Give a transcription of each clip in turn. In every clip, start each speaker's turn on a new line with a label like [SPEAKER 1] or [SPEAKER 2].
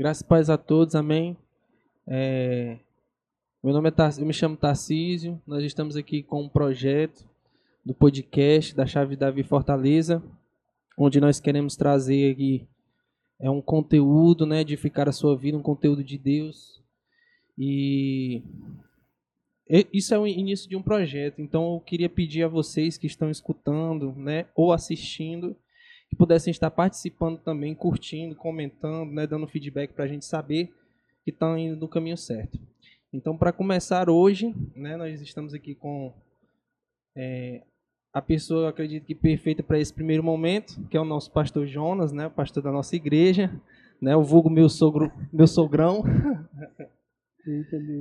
[SPEAKER 1] Graças e paz a todos, amém. É, meu nome é Tar... eu me chamo Tarcísio. Nós estamos aqui com um projeto do podcast da Chave Davi Fortaleza, onde nós queremos trazer aqui é um conteúdo, né, edificar a sua vida, um conteúdo de Deus. E isso é o início de um projeto. Então eu queria pedir a vocês que estão escutando, né, ou assistindo, que pudessem estar participando também, curtindo, comentando, né, dando feedback para a gente saber que estão indo no caminho certo. Então, para começar hoje, né, nós estamos aqui com é, a pessoa, acredito que perfeita para esse primeiro momento, que é o nosso pastor Jonas, né, o pastor da nossa igreja, né, o vulgo meu sogro, meu sogrão.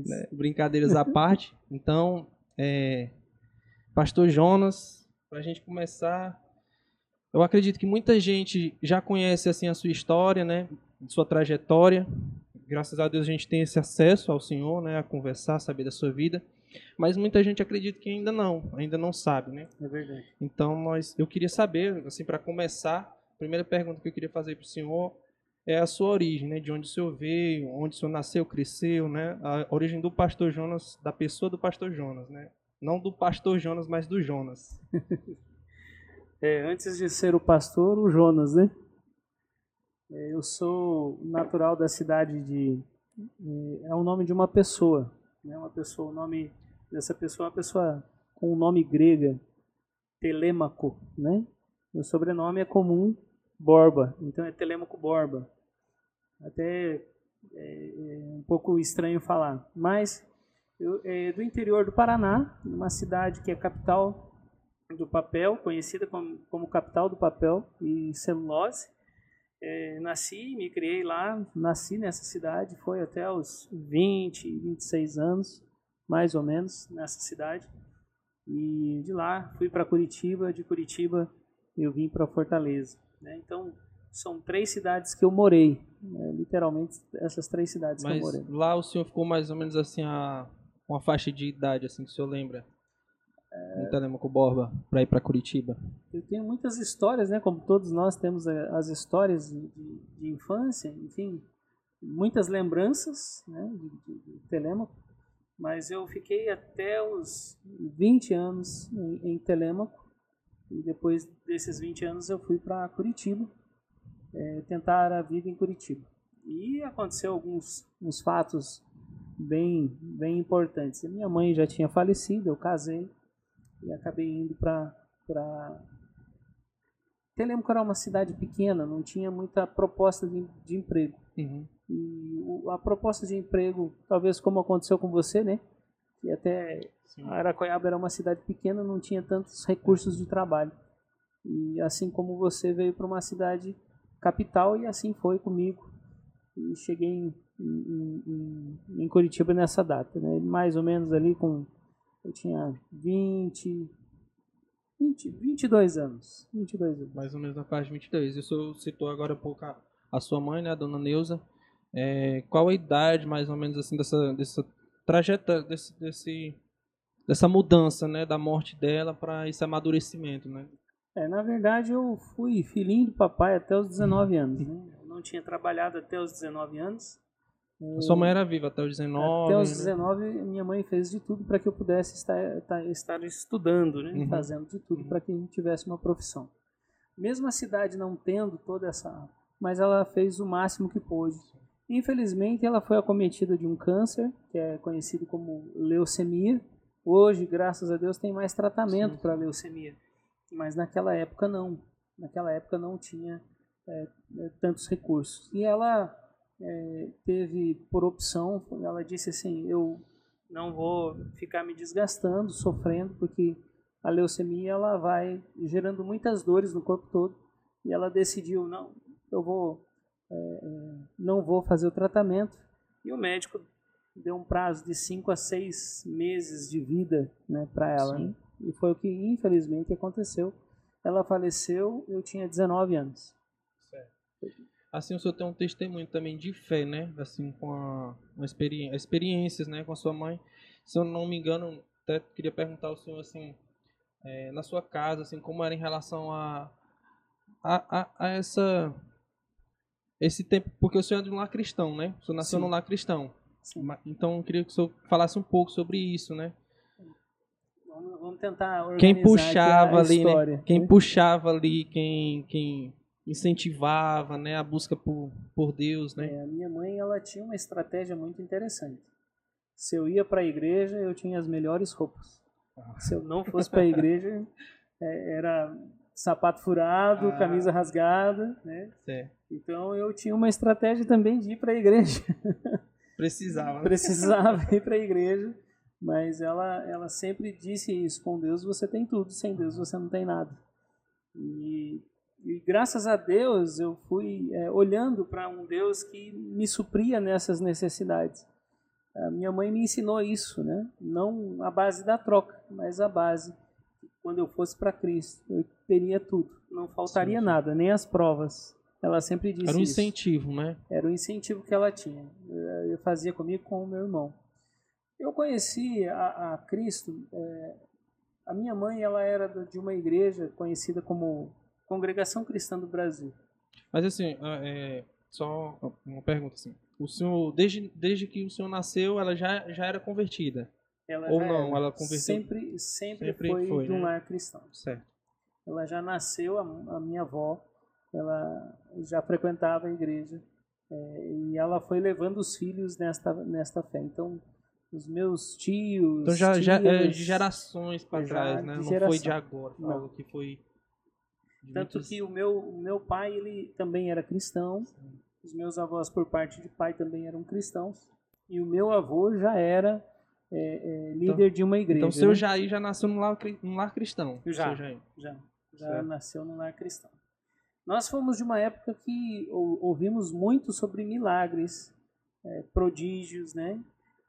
[SPEAKER 1] né, brincadeiras à parte. Então, é, pastor Jonas, para a gente começar, eu acredito que muita gente já conhece assim a sua história, né, sua trajetória. Graças a Deus a gente tem esse acesso ao Senhor, né, a conversar, saber da sua vida. Mas muita gente acredita que ainda não, ainda não sabe, né?
[SPEAKER 2] É verdade.
[SPEAKER 1] Então, nós, eu queria saber, assim, para começar, a primeira pergunta que eu queria fazer para o senhor é a sua origem, né? De onde o senhor veio, onde o senhor nasceu, cresceu, né? A origem do pastor Jonas, da pessoa do pastor Jonas, né? Não do pastor Jonas, mas do Jonas.
[SPEAKER 2] É, antes de ser o pastor, o Jonas, né? É, eu sou natural da cidade de. É, é o nome de uma pessoa. Né? Uma pessoa, o nome dessa pessoa é uma pessoa com o um nome grega, Telêmaco, né? Meu sobrenome é comum, Borba, então é Telêmaco Borba. Até é, é um pouco estranho falar, mas eu, é do interior do Paraná, uma cidade que é capital do papel, conhecida como, como capital do papel e celulose. É, nasci, me criei lá, nasci nessa cidade, foi até os 20, 26 anos, mais ou menos, nessa cidade. E de lá fui para Curitiba, de Curitiba eu vim para Fortaleza. Né? Então, são três cidades que eu morei, né? literalmente essas três cidades
[SPEAKER 1] Mas
[SPEAKER 2] que eu morei.
[SPEAKER 1] lá o senhor ficou mais ou menos assim, a uma faixa de idade, assim, que o senhor lembra? É... Em Telemaco Borba, para ir para Curitiba?
[SPEAKER 2] Eu tenho muitas histórias, né? Como todos nós temos eh, as histórias de, de, de infância, enfim, muitas lembranças né, de, de, de Telemaco. Mas eu fiquei até os 20 anos em, em Telemaco. E depois desses 20 anos eu fui para Curitiba, é, tentar a vida em Curitiba. E aconteceu alguns uns fatos bem, bem importantes. Minha mãe já tinha falecido, eu casei e acabei indo para. Pra... Telemaco era uma cidade pequena, não tinha muita proposta de, de emprego. Uhum. E o, a proposta de emprego, talvez como aconteceu com você, né? Que até Sim. Aracoiaba era uma cidade pequena, não tinha tantos recursos de trabalho. E assim como você veio para uma cidade capital, e assim foi comigo. E cheguei em em, em, em, Curitiba nessa data, né? Mais ou menos ali com eu tinha 20 20 22 anos, 22 anos.
[SPEAKER 1] Mais ou menos na faixa de 22. O senhor citou agora um pouco a, a sua mãe, né, a dona Neuza. É, qual a idade mais ou menos assim dessa dessa trajetória desse, desse dessa mudança, né, da morte dela para esse amadurecimento, né?
[SPEAKER 2] É, na verdade eu fui filhinho do papai até os 19 anos, né? Eu não tinha trabalhado até os 19 anos.
[SPEAKER 1] Sua mãe era viva até os 19?
[SPEAKER 2] Até os 19, né? minha mãe fez de tudo para que eu pudesse estar, estar, estar estudando, né? uhum. fazendo de tudo uhum. para que a gente tivesse uma profissão. Mesmo a cidade não tendo toda essa. Mas ela fez o máximo que pôde. Infelizmente, ela foi acometida de um câncer, que é conhecido como leucemia. Hoje, graças a Deus, tem mais tratamento para leucemia. Mas naquela época, não. Naquela época, não tinha é tantos recursos. E ela é, teve por opção, ela disse assim, eu não vou ficar me desgastando, sofrendo, porque a leucemia ela vai gerando muitas dores no corpo todo, e ela decidiu, não, eu vou, é, é não vou fazer o tratamento, e o médico deu um prazo de 5 a 6 meses de vida né, para ela, né? e foi o que infelizmente aconteceu. Ela faleceu, eu tinha 19 anos.
[SPEAKER 1] Certo assim o senhor tem um testemunho também de fé, né? Assim, com a, uma experiência, experiências, né, com a sua mãe. Se eu não me engano, até queria perguntar ao senhor assim, é, na sua casa, assim, como era em relação a, a, a, a essa esse tempo, porque o senhor é de um lar cristão, né? O senhor nasceu
[SPEAKER 2] Sim.
[SPEAKER 1] num lar cristão.
[SPEAKER 2] Sim.
[SPEAKER 1] Então eu queria que o senhor falasse um pouco sobre isso, né?
[SPEAKER 2] Vamos, tentar organizar
[SPEAKER 1] Quem puxava ali,
[SPEAKER 2] história,
[SPEAKER 1] né? Quem
[SPEAKER 2] né?
[SPEAKER 1] puxava ali, quem, quem incentivava, né? A busca por, por Deus, né?
[SPEAKER 2] É, a minha mãe ela tinha uma estratégia muito interessante. Se eu ia para a igreja, eu tinha as melhores roupas.
[SPEAKER 1] Ah.
[SPEAKER 2] Se eu não fosse para a igreja, é, era sapato furado,
[SPEAKER 1] Ah.
[SPEAKER 2] camisa rasgada, né?
[SPEAKER 1] Certo.
[SPEAKER 2] Então eu tinha uma estratégia também de ir para a igreja.
[SPEAKER 1] Precisava. né?
[SPEAKER 2] Precisava ir para a igreja, mas ela ela sempre disse isso: com Deus você tem tudo, sem Deus você não tem nada. E, e graças a Deus eu fui é, olhando para um Deus que me supria nessas necessidades. A minha mãe me ensinou isso, né? Não a base da troca, mas a base quando eu fosse para Cristo eu teria tudo, não faltaria
[SPEAKER 1] Sim, sim.
[SPEAKER 2] nada, nem as provas. Ela sempre disse
[SPEAKER 1] Era um
[SPEAKER 2] isso.
[SPEAKER 1] incentivo, né?
[SPEAKER 2] Era o incentivo que ela tinha. Eu fazia comigo com o meu irmão. Eu conheci a, a Cristo. eh, a minha mãe ela era de uma igreja conhecida como Congregação Cristã do Brasil.
[SPEAKER 1] Mas assim, ah, é, só uma pergunta assim. O senhor, desde, desde que o senhor nasceu, ela já, já era convertida?
[SPEAKER 2] Ela
[SPEAKER 1] Ou não,
[SPEAKER 2] era.
[SPEAKER 1] ela converteu-
[SPEAKER 2] Sempre, sempre,
[SPEAKER 1] Sempre
[SPEAKER 2] foi,
[SPEAKER 1] foi,
[SPEAKER 2] de um
[SPEAKER 1] né?
[SPEAKER 2] lar cristão.
[SPEAKER 1] Certo.
[SPEAKER 2] Ela já nasceu, a, a minha avó, ela já frequentava a igreja eh, e ela foi levando os filhos nesta, nesta fé. Então, os meus tios.
[SPEAKER 1] Então já, já é
[SPEAKER 2] tias,
[SPEAKER 1] de gerações para trás, né? Não
[SPEAKER 2] geração.
[SPEAKER 1] foi de agora, algo que foi.
[SPEAKER 2] Tanto
[SPEAKER 1] muitos-
[SPEAKER 2] que o meu, o meu pai, ele também era cristão. Os meus avós, por parte de pai, também eram cristãos. E o meu avô já era é, é, líder de uma igreja.
[SPEAKER 1] Então o seu
[SPEAKER 2] né?
[SPEAKER 1] Jair já nasceu num lar, num lar cristão.
[SPEAKER 2] Já. já, já
[SPEAKER 1] Certo.
[SPEAKER 2] nasceu num lar cristão. Nós fomos de uma época que ou- ouvimos muito sobre milagres, é, prodígios, né?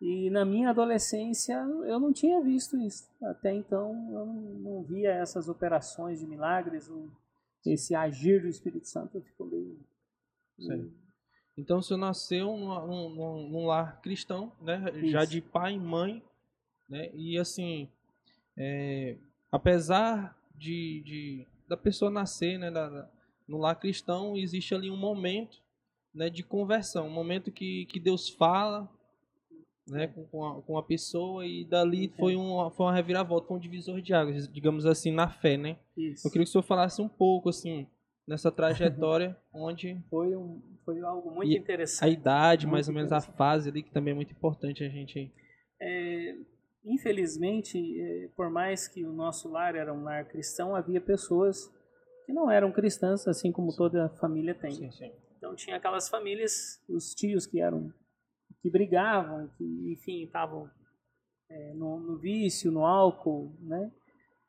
[SPEAKER 2] E na minha adolescência eu não tinha visto isso. Até então eu não, não via essas operações de milagres, ou esse agir do Espírito Santo. Eu fico meio.
[SPEAKER 1] Certo. Então senhor nasceu num, num- num- lar cristão, né? Já de pai e mãe, né? E assim, é, apesar de, de- da pessoa nascer, né? da- da- no lar cristão, existe ali um momento, né? De conversão, um momento que, que Deus fala, né? Com, com, a, com a pessoa e dali
[SPEAKER 2] Entendo.
[SPEAKER 1] foi uma, foi uma reviravolta, foi um divisor de águas, digamos assim, na fé, né?
[SPEAKER 2] Isso.
[SPEAKER 1] Eu queria que o senhor falasse um pouco, assim, nessa trajetória, onde
[SPEAKER 2] Foi, um, foi algo muito interessante.
[SPEAKER 1] a idade,
[SPEAKER 2] Muito
[SPEAKER 1] mais ou menos a fase ali, que também é muito importante a gente.
[SPEAKER 2] É, infelizmente, é, por mais que o nosso lar era um lar cristão, havia pessoas que não eram cristãs, assim como toda família tem.
[SPEAKER 1] Sim, sim.
[SPEAKER 2] Então tinha aquelas famílias, os tios que eram que brigavam, que enfim estavam é, no, no vício, no álcool, né?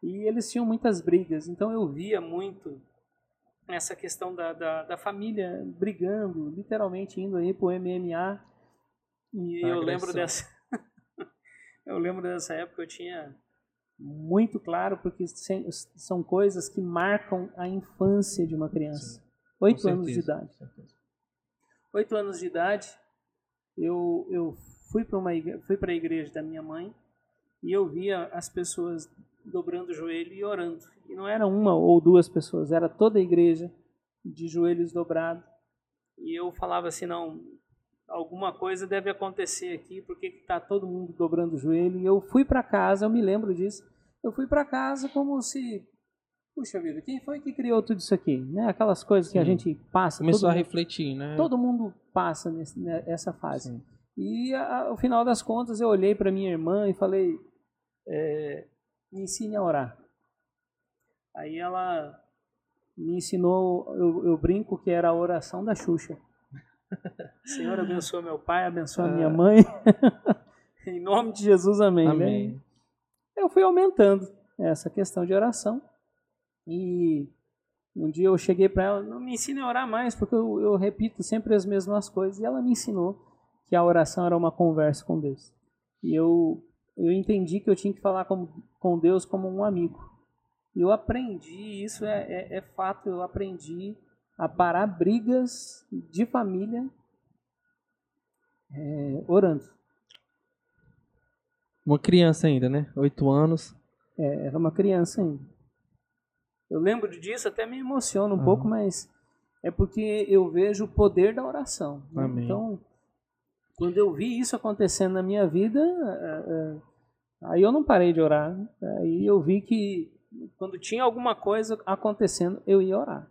[SPEAKER 2] E eles tinham muitas brigas. Então eu via muito essa questão da, da, da família brigando, literalmente indo aí pro MMA. E eu lembro dessa eu lembro dessa época eu tinha muito claro porque são coisas que marcam a infância de uma criança.
[SPEAKER 1] Sim,
[SPEAKER 2] Oito anos de idade oito anos de idade, eu, eu fui para uma igre- fui para a igreja da minha mãe e eu via as pessoas dobrando o joelho e orando. E não era uma ou duas pessoas, era toda a igreja de joelhos dobrados. E eu falava assim, não, alguma coisa deve acontecer aqui, porque está todo mundo dobrando o joelho. E eu fui para casa, eu me lembro disso. Eu fui para casa como se, puxa vida, quem foi que criou tudo isso aqui? Né? Aquelas coisas que a gente passa.
[SPEAKER 1] Começou a
[SPEAKER 2] mundo-
[SPEAKER 1] refletir, né?
[SPEAKER 2] Todo mundo passa nesse- nessa fase.
[SPEAKER 1] Sim.
[SPEAKER 2] E a- ao final das contas eu olhei para minha irmã e falei, é, me ensine a orar. Aí ela me ensinou, eu, eu brinco que era a oração da Xuxa. Senhor abençoa meu pai, abençoa minha
[SPEAKER 1] Ah.
[SPEAKER 2] mãe. em nome de Jesus, amém. né?
[SPEAKER 1] Amém.
[SPEAKER 2] eu fui aumentando essa questão de oração. E um dia eu cheguei para ela, não me ensine a orar mais, porque eu, eu repito sempre as mesmas coisas. E ela me ensinou que a oração era uma conversa com Deus. E eu, eu entendi que eu tinha que falar com, com Deus como um amigo. E eu aprendi, isso é, é, é fato, eu aprendi a parar brigas de família é, orando.
[SPEAKER 1] Uma criança ainda, né? Oito anos.
[SPEAKER 2] É, era uma criança ainda. Eu lembro disso, até me emociona um
[SPEAKER 1] Uhum.
[SPEAKER 2] pouco, mas é porque eu vejo o poder da oração. né?
[SPEAKER 1] Amém.
[SPEAKER 2] Então, quando eu vi isso acontecendo na minha vida, eh, eh, aí eu não parei de orar. Aí eu vi que quando tinha alguma coisa acontecendo, eu ia orar.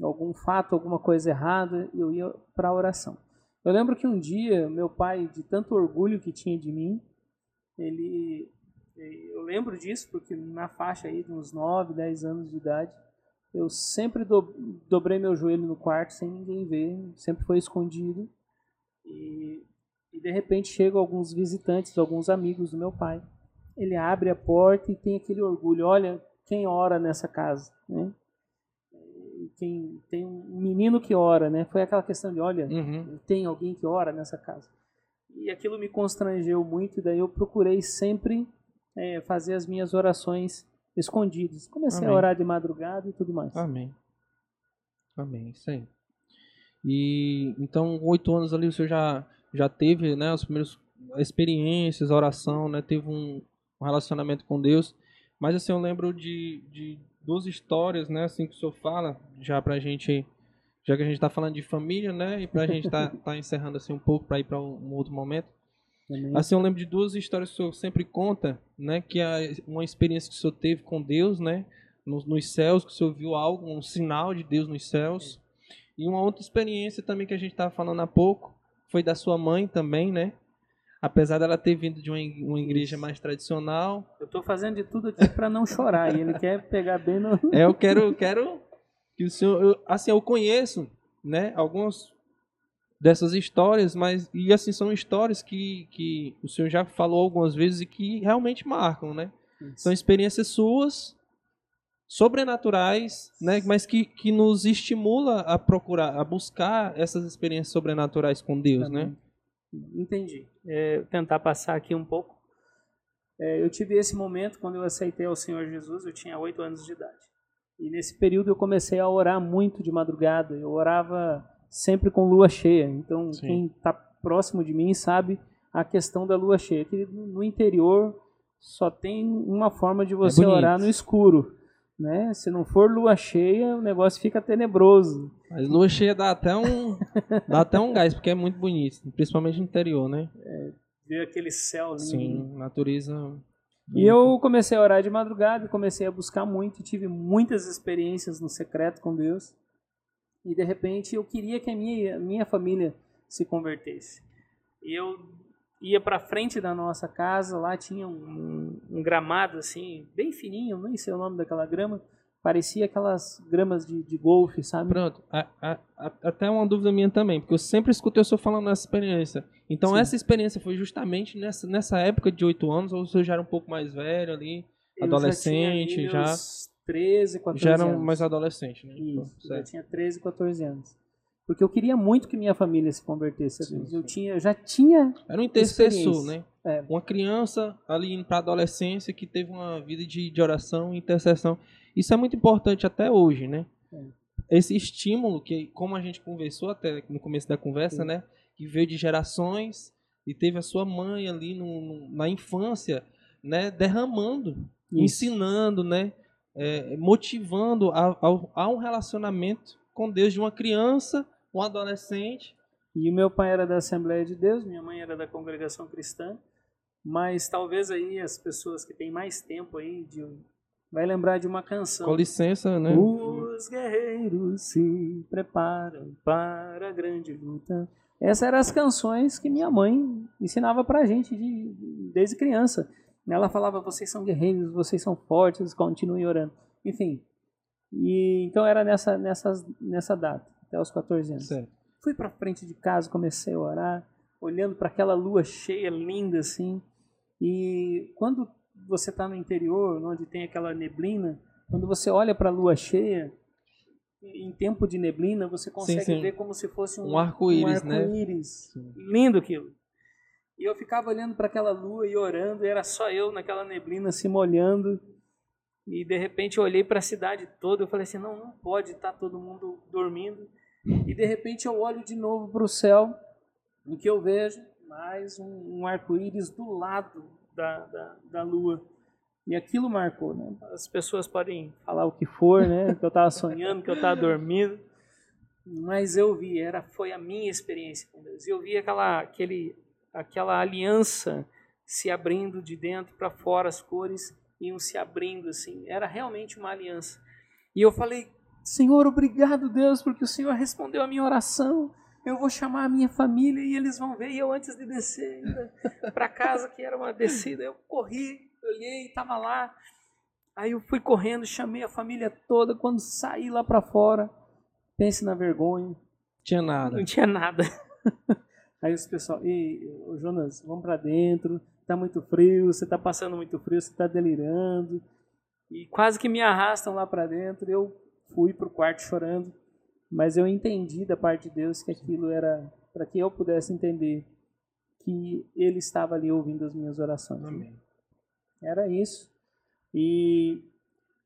[SPEAKER 2] Algum fato, alguma coisa errada, eu ia para a oração. Eu lembro que um dia, meu pai, de tanto orgulho que tinha de mim, ele. Eu lembro disso porque na faixa aí de uns 9, 10 anos de idade, eu sempre do- dobrei meu joelho no quarto sem ninguém ver, sempre foi escondido. E, e de repente chegam alguns visitantes, alguns amigos do meu pai. Ele abre a porta e tem aquele orgulho: olha quem ora nessa casa, né? Quem, tem um menino que ora, né? Foi aquela questão de: olha,
[SPEAKER 1] Uhum.
[SPEAKER 2] tem alguém que ora nessa casa. E aquilo me constrangeu muito, e daí eu procurei sempre eh, fazer as minhas orações escondidas. Comecei
[SPEAKER 1] Amém.
[SPEAKER 2] a orar de madrugada e tudo mais.
[SPEAKER 1] Amém. Amém, isso aí. E então, oito anos ali, o senhor já, já teve, né, as primeiras experiências, a oração, né, teve um, um relacionamento com Deus. Mas assim, eu lembro de, de duas histórias, né, assim que o senhor fala, já pra gente, já que a gente tá falando de família, né, e pra gente tá, tá encerrando assim um pouco para ir para um, um outro momento. Assim, eu lembro de duas histórias que o senhor sempre conta, né? Que é uma experiência que o senhor teve com Deus, né? Nos, nos céus, que o senhor viu algo, um sinal de Deus nos céus. E uma outra experiência também que a gente estava falando há pouco, foi da sua mãe também, né? Apesar dela ter vindo de uma, ig- uma igreja mais tradicional.
[SPEAKER 2] Eu estou fazendo de tudo aqui para não chorar. e ele quer pegar bem no.
[SPEAKER 1] É, eu quero, quero que o senhor... eu- assim, eu conheço, né? Algumas dessas histórias, mas... E assim, são histórias que, que o senhor já falou algumas vezes e que realmente marcam, né? São experiências suas, sobrenaturais, né? Mas que, que nos estimula a procurar, a buscar essas experiências sobrenaturais com Deus, né?
[SPEAKER 2] Entendi. É, tentar passar aqui um pouco. É, eu tive esse momento quando eu aceitei ao Senhor Jesus, eu tinha oito anos de idade. E nesse período eu comecei a orar muito de madrugada. Eu orava sempre com lua cheia. Então,
[SPEAKER 1] Sim.
[SPEAKER 2] quem está próximo de mim sabe a questão da lua cheia. Que no interior só tem uma forma de você
[SPEAKER 1] bonito.
[SPEAKER 2] orar no escuro. Né? Se não for lua cheia, o negócio fica tenebroso.
[SPEAKER 1] Mas lua cheia dá até um, dá até um gás, porque é muito bonito, principalmente no interior, né?
[SPEAKER 2] Ver aquele céu lindo.
[SPEAKER 1] Sim, natureza.
[SPEAKER 2] E eu comecei a orar de madrugada, comecei a buscar muito, e tive muitas experiências no secreto com Deus. E de repente eu queria que a minha, minha família se convertesse. Eu ia para frente da nossa casa, lá tinha um, um gramado assim, bem fininho, nem sei o nome daquela grama, parecia aquelas gramas de, de golfe, sabe?
[SPEAKER 1] Pronto, a- a- a- até uma dúvida minha também, porque eu sempre escutei o senhor falando nessa experiência. Então,
[SPEAKER 2] Sim.
[SPEAKER 1] essa experiência foi justamente nessa, nessa época de 8 anos, ou o senhor já era um pouco mais velho ali,
[SPEAKER 2] Eu
[SPEAKER 1] adolescente,
[SPEAKER 2] já, tinha ali
[SPEAKER 1] já,
[SPEAKER 2] meus 13, 14
[SPEAKER 1] já era um
[SPEAKER 2] anos.
[SPEAKER 1] mais adolescente, né?
[SPEAKER 2] Isso, eu já tinha 13, 14 anos. Porque eu queria muito que minha família se convertesse
[SPEAKER 1] Sim,
[SPEAKER 2] Deus. Eu
[SPEAKER 1] sim.
[SPEAKER 2] tinha, já tinha,
[SPEAKER 1] Era um intercessor, né?
[SPEAKER 2] É.
[SPEAKER 1] Uma criança ali indo para adolescência que teve uma vida de, de oração e intercessão. Isso é muito importante até hoje, né?
[SPEAKER 2] É.
[SPEAKER 1] Esse estímulo que, como a gente conversou até no começo da conversa,
[SPEAKER 2] Sim.
[SPEAKER 1] né? Que veio de gerações e teve a sua mãe ali no, no- na infância, né? Derramando,
[SPEAKER 2] Isso.
[SPEAKER 1] ensinando, né? É, motivando a, ao- a um relacionamento com Deus de uma criança, um adolescente.
[SPEAKER 2] E o meu pai era da Assembleia de Deus, minha mãe era da Congregação Cristã. Mas talvez aí as pessoas que têm mais tempo aí de, vai lembrar de uma canção.
[SPEAKER 1] Com licença, né?
[SPEAKER 2] Os guerreiros se preparam para a grande luta. Essas eram as canções que minha mãe ensinava pra gente de- desde criança. Ela falava: vocês são guerreiros, vocês são fortes, continuem orando. Enfim. E então era nessa, nessas, nessa data, até os 14 anos.
[SPEAKER 1] Certo.
[SPEAKER 2] Fui pra frente de casa, comecei a orar, olhando para aquela lua cheia, linda assim. E quando você está no interior, onde tem aquela neblina, quando você olha para a lua cheia, em tempo de neblina, você consegue
[SPEAKER 1] sim.
[SPEAKER 2] ver como se fosse um,
[SPEAKER 1] Um arco-íris, né?
[SPEAKER 2] arco-íris.
[SPEAKER 1] Sim.
[SPEAKER 2] Lindo aquilo. E eu ficava olhando para aquela lua e orando, e era só eu naquela neblina se molhando. E de repente eu olhei para a cidade toda, eu falei assim, não, não pode estar todo mundo dormindo. E de repente eu olho de novo para o céu, o que eu vejo? Mais um, um arco-íris do lado da, da, da lua. E aquilo marcou, né? As pessoas podem falar o que for, né? Que eu estava sonhando, que eu estava dormindo. mas eu vi, era foi a minha experiência com Deus. Eu vi aquela aquele aquela aliança se abrindo de dentro para fora, as cores iam se abrindo assim. Era realmente uma aliança. E eu falei: "Senhor, obrigado, Deus, porque o Senhor respondeu a minha oração. Eu vou chamar a minha família e eles vão ver". E eu antes de descer para casa, que era uma descida, eu corri, olhei, estava lá. Aí eu fui correndo, chamei a família toda. Quando saí lá para fora, pense na vergonha.
[SPEAKER 1] Tinha nada.
[SPEAKER 2] Não tinha nada. Aí os pessoal, e Jonas, vamos para dentro. Tá muito frio, você tá passando muito frio, você tá delirando. E quase que me arrastam lá para dentro. Eu fui pro quarto chorando, mas eu entendi da parte de Deus que aquilo era para que eu pudesse entender que Ele estava ali ouvindo as minhas orações.
[SPEAKER 1] Amém.
[SPEAKER 2] Era isso. E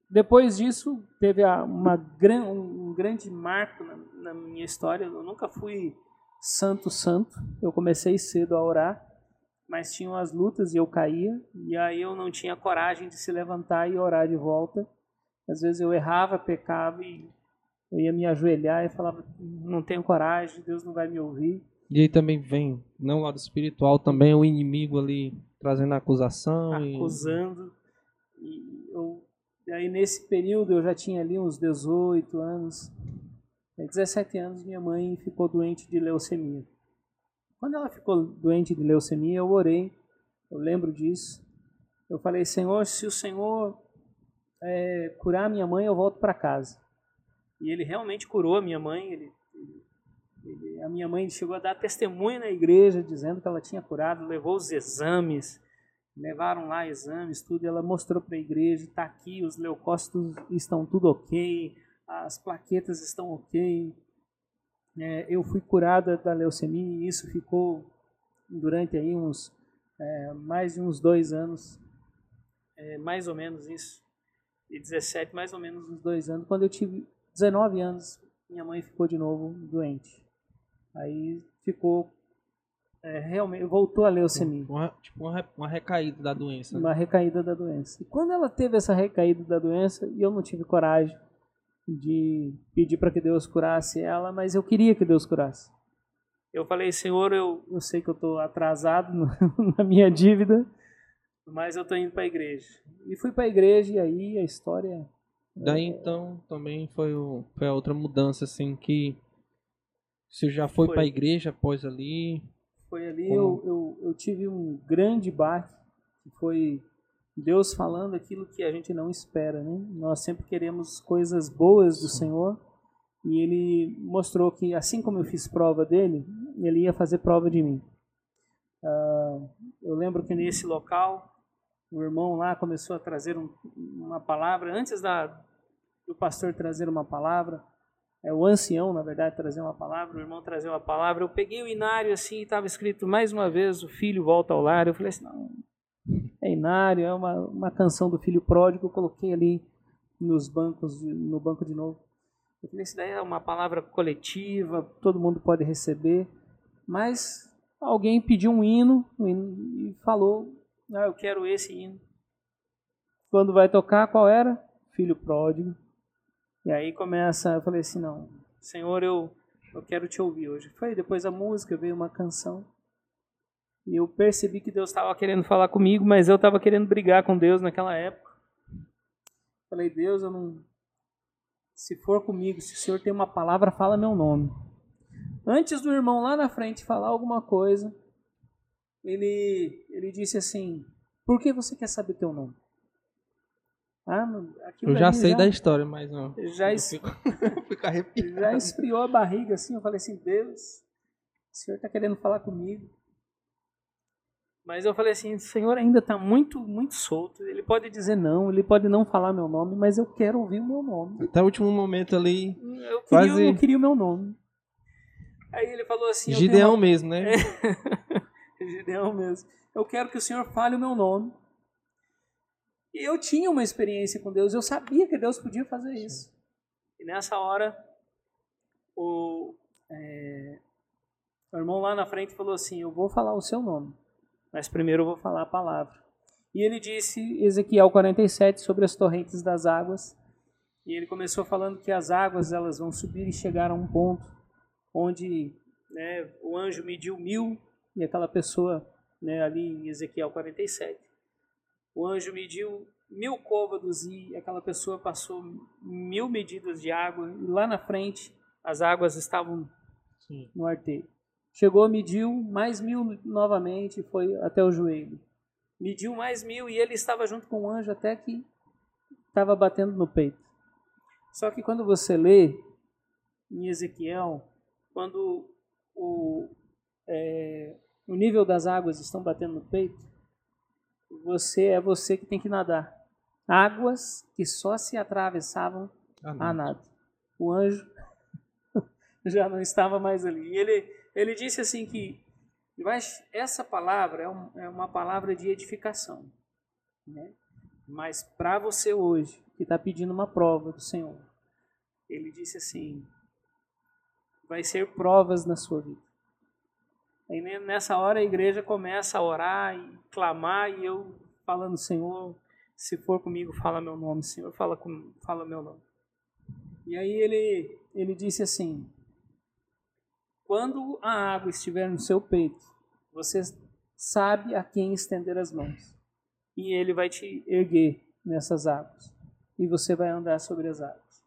[SPEAKER 2] depois disso, teve uma, um grande marco na, na minha história. Eu nunca fui santo santo. Eu comecei cedo a orar, mas tinham as lutas e eu caía. E aí eu não tinha coragem de se levantar e orar de volta. Às vezes eu errava, pecava e eu ia me ajoelhar e falava: não tenho coragem, Deus não vai me ouvir.
[SPEAKER 1] E aí também vem, não lado espiritual, também o inimigo ali trazendo acusação.
[SPEAKER 2] Acusando. E, e eu, e aí nesse período eu já tinha ali uns 18 anos. 17 anos minha mãe ficou doente de leucemia. Quando ela ficou doente de leucemia, eu orei, eu lembro disso. Eu falei, Senhor, se o Senhor é, curar minha mãe, eu volto para casa. E ele realmente curou a minha mãe. Ele, ele, ele, a minha mãe chegou a dar testemunho na igreja, dizendo que ela tinha curado, levou os exames, levaram lá exames, tudo. Ela mostrou para a igreja: está aqui, os leucócitos estão tudo ok, as plaquetas estão ok. É, eu fui curada da leucemia e isso ficou durante aí uns é, mais de uns dois anos, é, mais ou menos isso, e 17, mais ou menos uns dois anos. Quando eu tive 19 anos, minha mãe ficou de novo doente. Aí ficou é, realmente voltou a leucemia.
[SPEAKER 1] Uma, tipo uma, uma recaída da doença. Né?
[SPEAKER 2] Uma recaída da doença. E quando ela teve essa recaída da doença, e eu não tive coragem de pedir para que Deus curasse ela, mas eu queria que Deus curasse. Eu falei, Senhor, eu, eu sei que eu estou atrasado no, na minha dívida, mas eu estou indo para a igreja. E fui para a igreja e aí a história.
[SPEAKER 1] Daí é... então também foi, o, foi a outra mudança assim que você já foi, foi. para a igreja após ali?
[SPEAKER 2] Foi ali Como... eu, eu, eu tive um grande baque que foi Deus falando aquilo que a gente não espera, né? Nós sempre queremos coisas boas do Senhor e Ele mostrou que assim como eu fiz prova dele, Ele ia fazer prova de mim. Uh, eu lembro que nesse local o irmão lá começou a trazer um, uma palavra antes da, do pastor trazer uma palavra. É o ancião, na verdade, trazer uma palavra, o irmão trazer uma palavra. Eu peguei o inário assim e estava escrito mais uma vez: o filho volta ao lar. Eu falei assim: não, é Inário, é uma, uma canção do Filho Pródigo, eu coloquei ali nos bancos, no banco de novo. Falei, isso daí é uma palavra coletiva, todo mundo pode receber, mas alguém pediu um hino, um hino e falou, ah, eu quero esse hino. Quando vai tocar, qual era? Filho Pródigo. E aí começa, eu falei assim, não, Senhor, eu, eu quero te ouvir hoje. Foi depois da música, veio uma canção. E eu percebi que Deus estava querendo falar comigo, mas eu estava querendo brigar com Deus naquela época. Falei, Deus, eu não. Se for comigo, se o Senhor tem uma palavra, fala meu nome. Antes do irmão lá na frente falar alguma coisa, ele, ele disse assim: Por que você quer saber teu nome?
[SPEAKER 1] Ah, eu já sei já, da história, mas não.
[SPEAKER 2] Já, es... fico, já esfriou a barriga assim. Eu falei assim: Deus, o Senhor está querendo falar comigo. Mas eu falei assim, o Senhor ainda está muito, muito solto. Ele pode dizer não, ele pode não falar meu nome, mas eu quero ouvir o meu nome.
[SPEAKER 1] Até o último momento ali.
[SPEAKER 2] Eu queria, quase... eu queria o meu nome. Aí ele falou assim.
[SPEAKER 1] Gideão uma... mesmo, né?
[SPEAKER 2] Gideão mesmo. Eu quero que o Senhor fale o meu nome. E eu tinha uma experiência com Deus, eu sabia que Deus podia fazer isso. E nessa hora, o, é, o irmão lá na frente falou assim: Eu vou falar o seu nome mas primeiro eu vou falar a palavra. E ele disse, Ezequiel 47, sobre as torrentes das águas. E ele começou falando que as águas elas vão subir e chegar a um ponto onde né, o anjo mediu mil e aquela pessoa, né, ali em Ezequiel 47, o anjo mediu mil côvados e aquela pessoa passou mil medidas de água e lá na frente as águas estavam Sim. no arteiro. Chegou, mediu mais mil novamente e foi até o joelho. Mediu mais mil e ele estava junto com o anjo até que estava batendo no peito. Só que quando você lê em Ezequiel, quando o, é, o nível das águas estão batendo no peito, você é você que tem que nadar. Águas que só se atravessavam ah, a nada. O anjo já não estava mais ali. E ele, ele disse assim que mas essa palavra é, um, é uma palavra de edificação. Né? Mas para você hoje, que está pedindo uma prova do Senhor, ele disse assim: vai ser provas na sua vida. E nessa hora a igreja começa a orar e clamar, e eu falando, Senhor, se for comigo, fala meu nome, Senhor, fala, com, fala meu nome. E aí ele, ele disse assim: quando a água estiver no seu peito, você sabe a quem estender as mãos. E ele vai te erguer nessas águas. E você vai andar sobre as águas.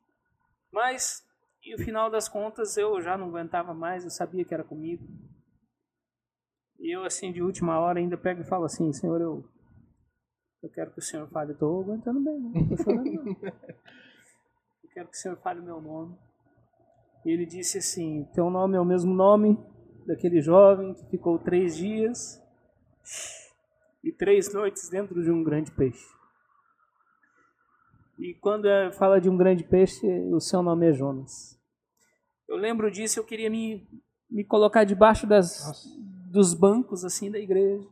[SPEAKER 2] Mas, no final das contas, eu já não aguentava mais, eu sabia que era comigo. E eu, assim, de última hora, ainda pego e falo assim: Senhor, eu, eu quero que o Senhor fale. Estou aguentando bem, não estou chorando, não. Eu quero que o Senhor fale o meu nome. E ele disse assim: Teu nome é o mesmo nome daquele jovem que ficou três dias e três noites dentro de um grande peixe. E quando é, fala de um grande peixe, o seu nome é Jonas. Eu lembro disso, eu queria me, me colocar debaixo das, dos bancos assim da igreja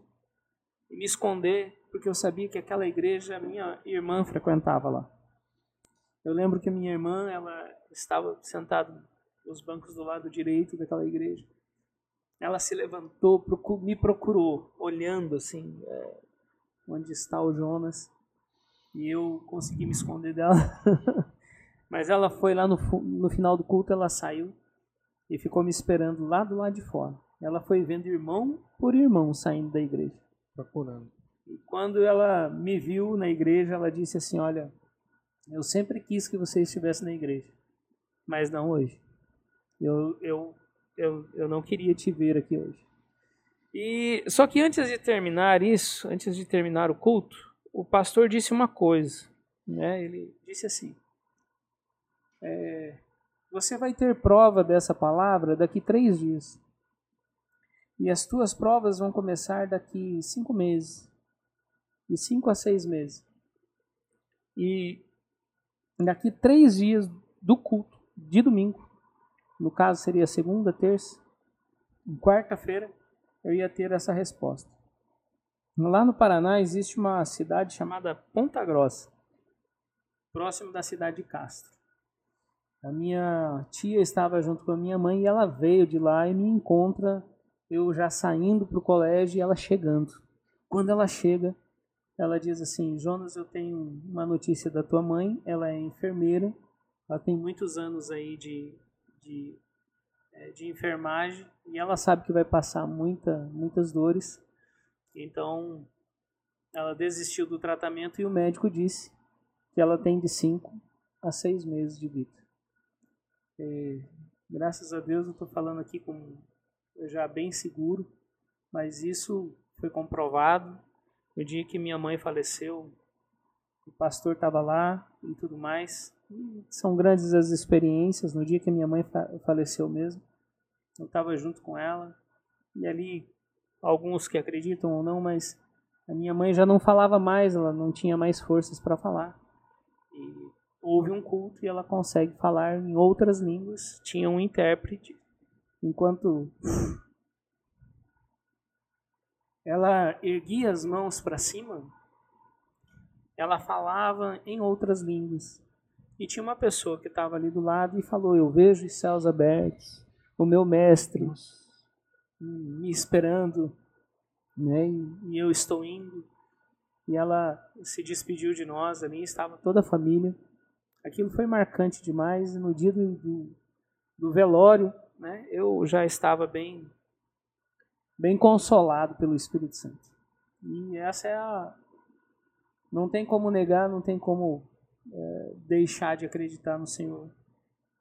[SPEAKER 2] e me esconder, porque eu sabia que aquela igreja minha irmã frequentava lá. Eu lembro que minha irmã, ela estava sentada os bancos do lado direito daquela igreja. Ela se levantou, me procurou, olhando assim, é, onde está o Jonas, e eu consegui me esconder dela. Mas ela foi lá no, no final do culto, ela saiu e ficou me esperando lá do lado de fora. Ela foi vendo irmão por irmão saindo da igreja.
[SPEAKER 1] Procurando.
[SPEAKER 2] E quando ela me viu na igreja, ela disse assim: Olha, eu sempre quis que você estivesse na igreja, mas não hoje. Eu, eu, eu, eu não queria te ver aqui hoje. E só que antes de terminar isso, antes de terminar o culto, o pastor disse uma coisa, né? Ele disse assim: é, você vai ter prova dessa palavra daqui três dias. E as tuas provas vão começar daqui cinco meses. De cinco a seis meses. E daqui três dias do culto, de domingo, no caso seria segunda, terça, quarta-feira, eu ia ter essa resposta. Lá no Paraná existe uma cidade chamada Ponta Grossa, próximo da cidade de Castro. A minha tia estava junto com a minha mãe e ela veio de lá e me encontra eu já saindo para o colégio e ela chegando. Quando ela chega, ela diz assim: Jonas, eu tenho uma notícia da tua mãe. Ela é enfermeira, ela tem muitos anos aí de de, é, de enfermagem e ela sabe que vai passar muita, muitas dores. Então, ela desistiu do tratamento e o médico disse que ela tem de 5 a 6 meses de vida. E, graças a Deus eu estou falando aqui com já bem seguro, mas isso foi comprovado no dia que minha mãe faleceu. O pastor estava lá e tudo mais. São grandes as experiências. No dia que minha mãe faleceu mesmo, eu estava junto com ela. E ali, alguns que acreditam ou não, mas a minha mãe já não falava mais, ela não tinha mais forças para falar. E houve um culto e ela consegue falar em outras línguas. Tinha um intérprete. Enquanto ela erguia as mãos para cima, ela falava em outras línguas. E tinha uma pessoa que estava ali do lado e falou: Eu vejo os céus abertos, o meu mestre me esperando, né? E eu estou indo. E ela se despediu de nós ali, estava toda a família. Aquilo foi marcante demais. No dia do, do, do velório, né, eu já estava bem, bem consolado pelo Espírito Santo. E essa é a. Não tem como negar, não tem como é, deixar de acreditar no Senhor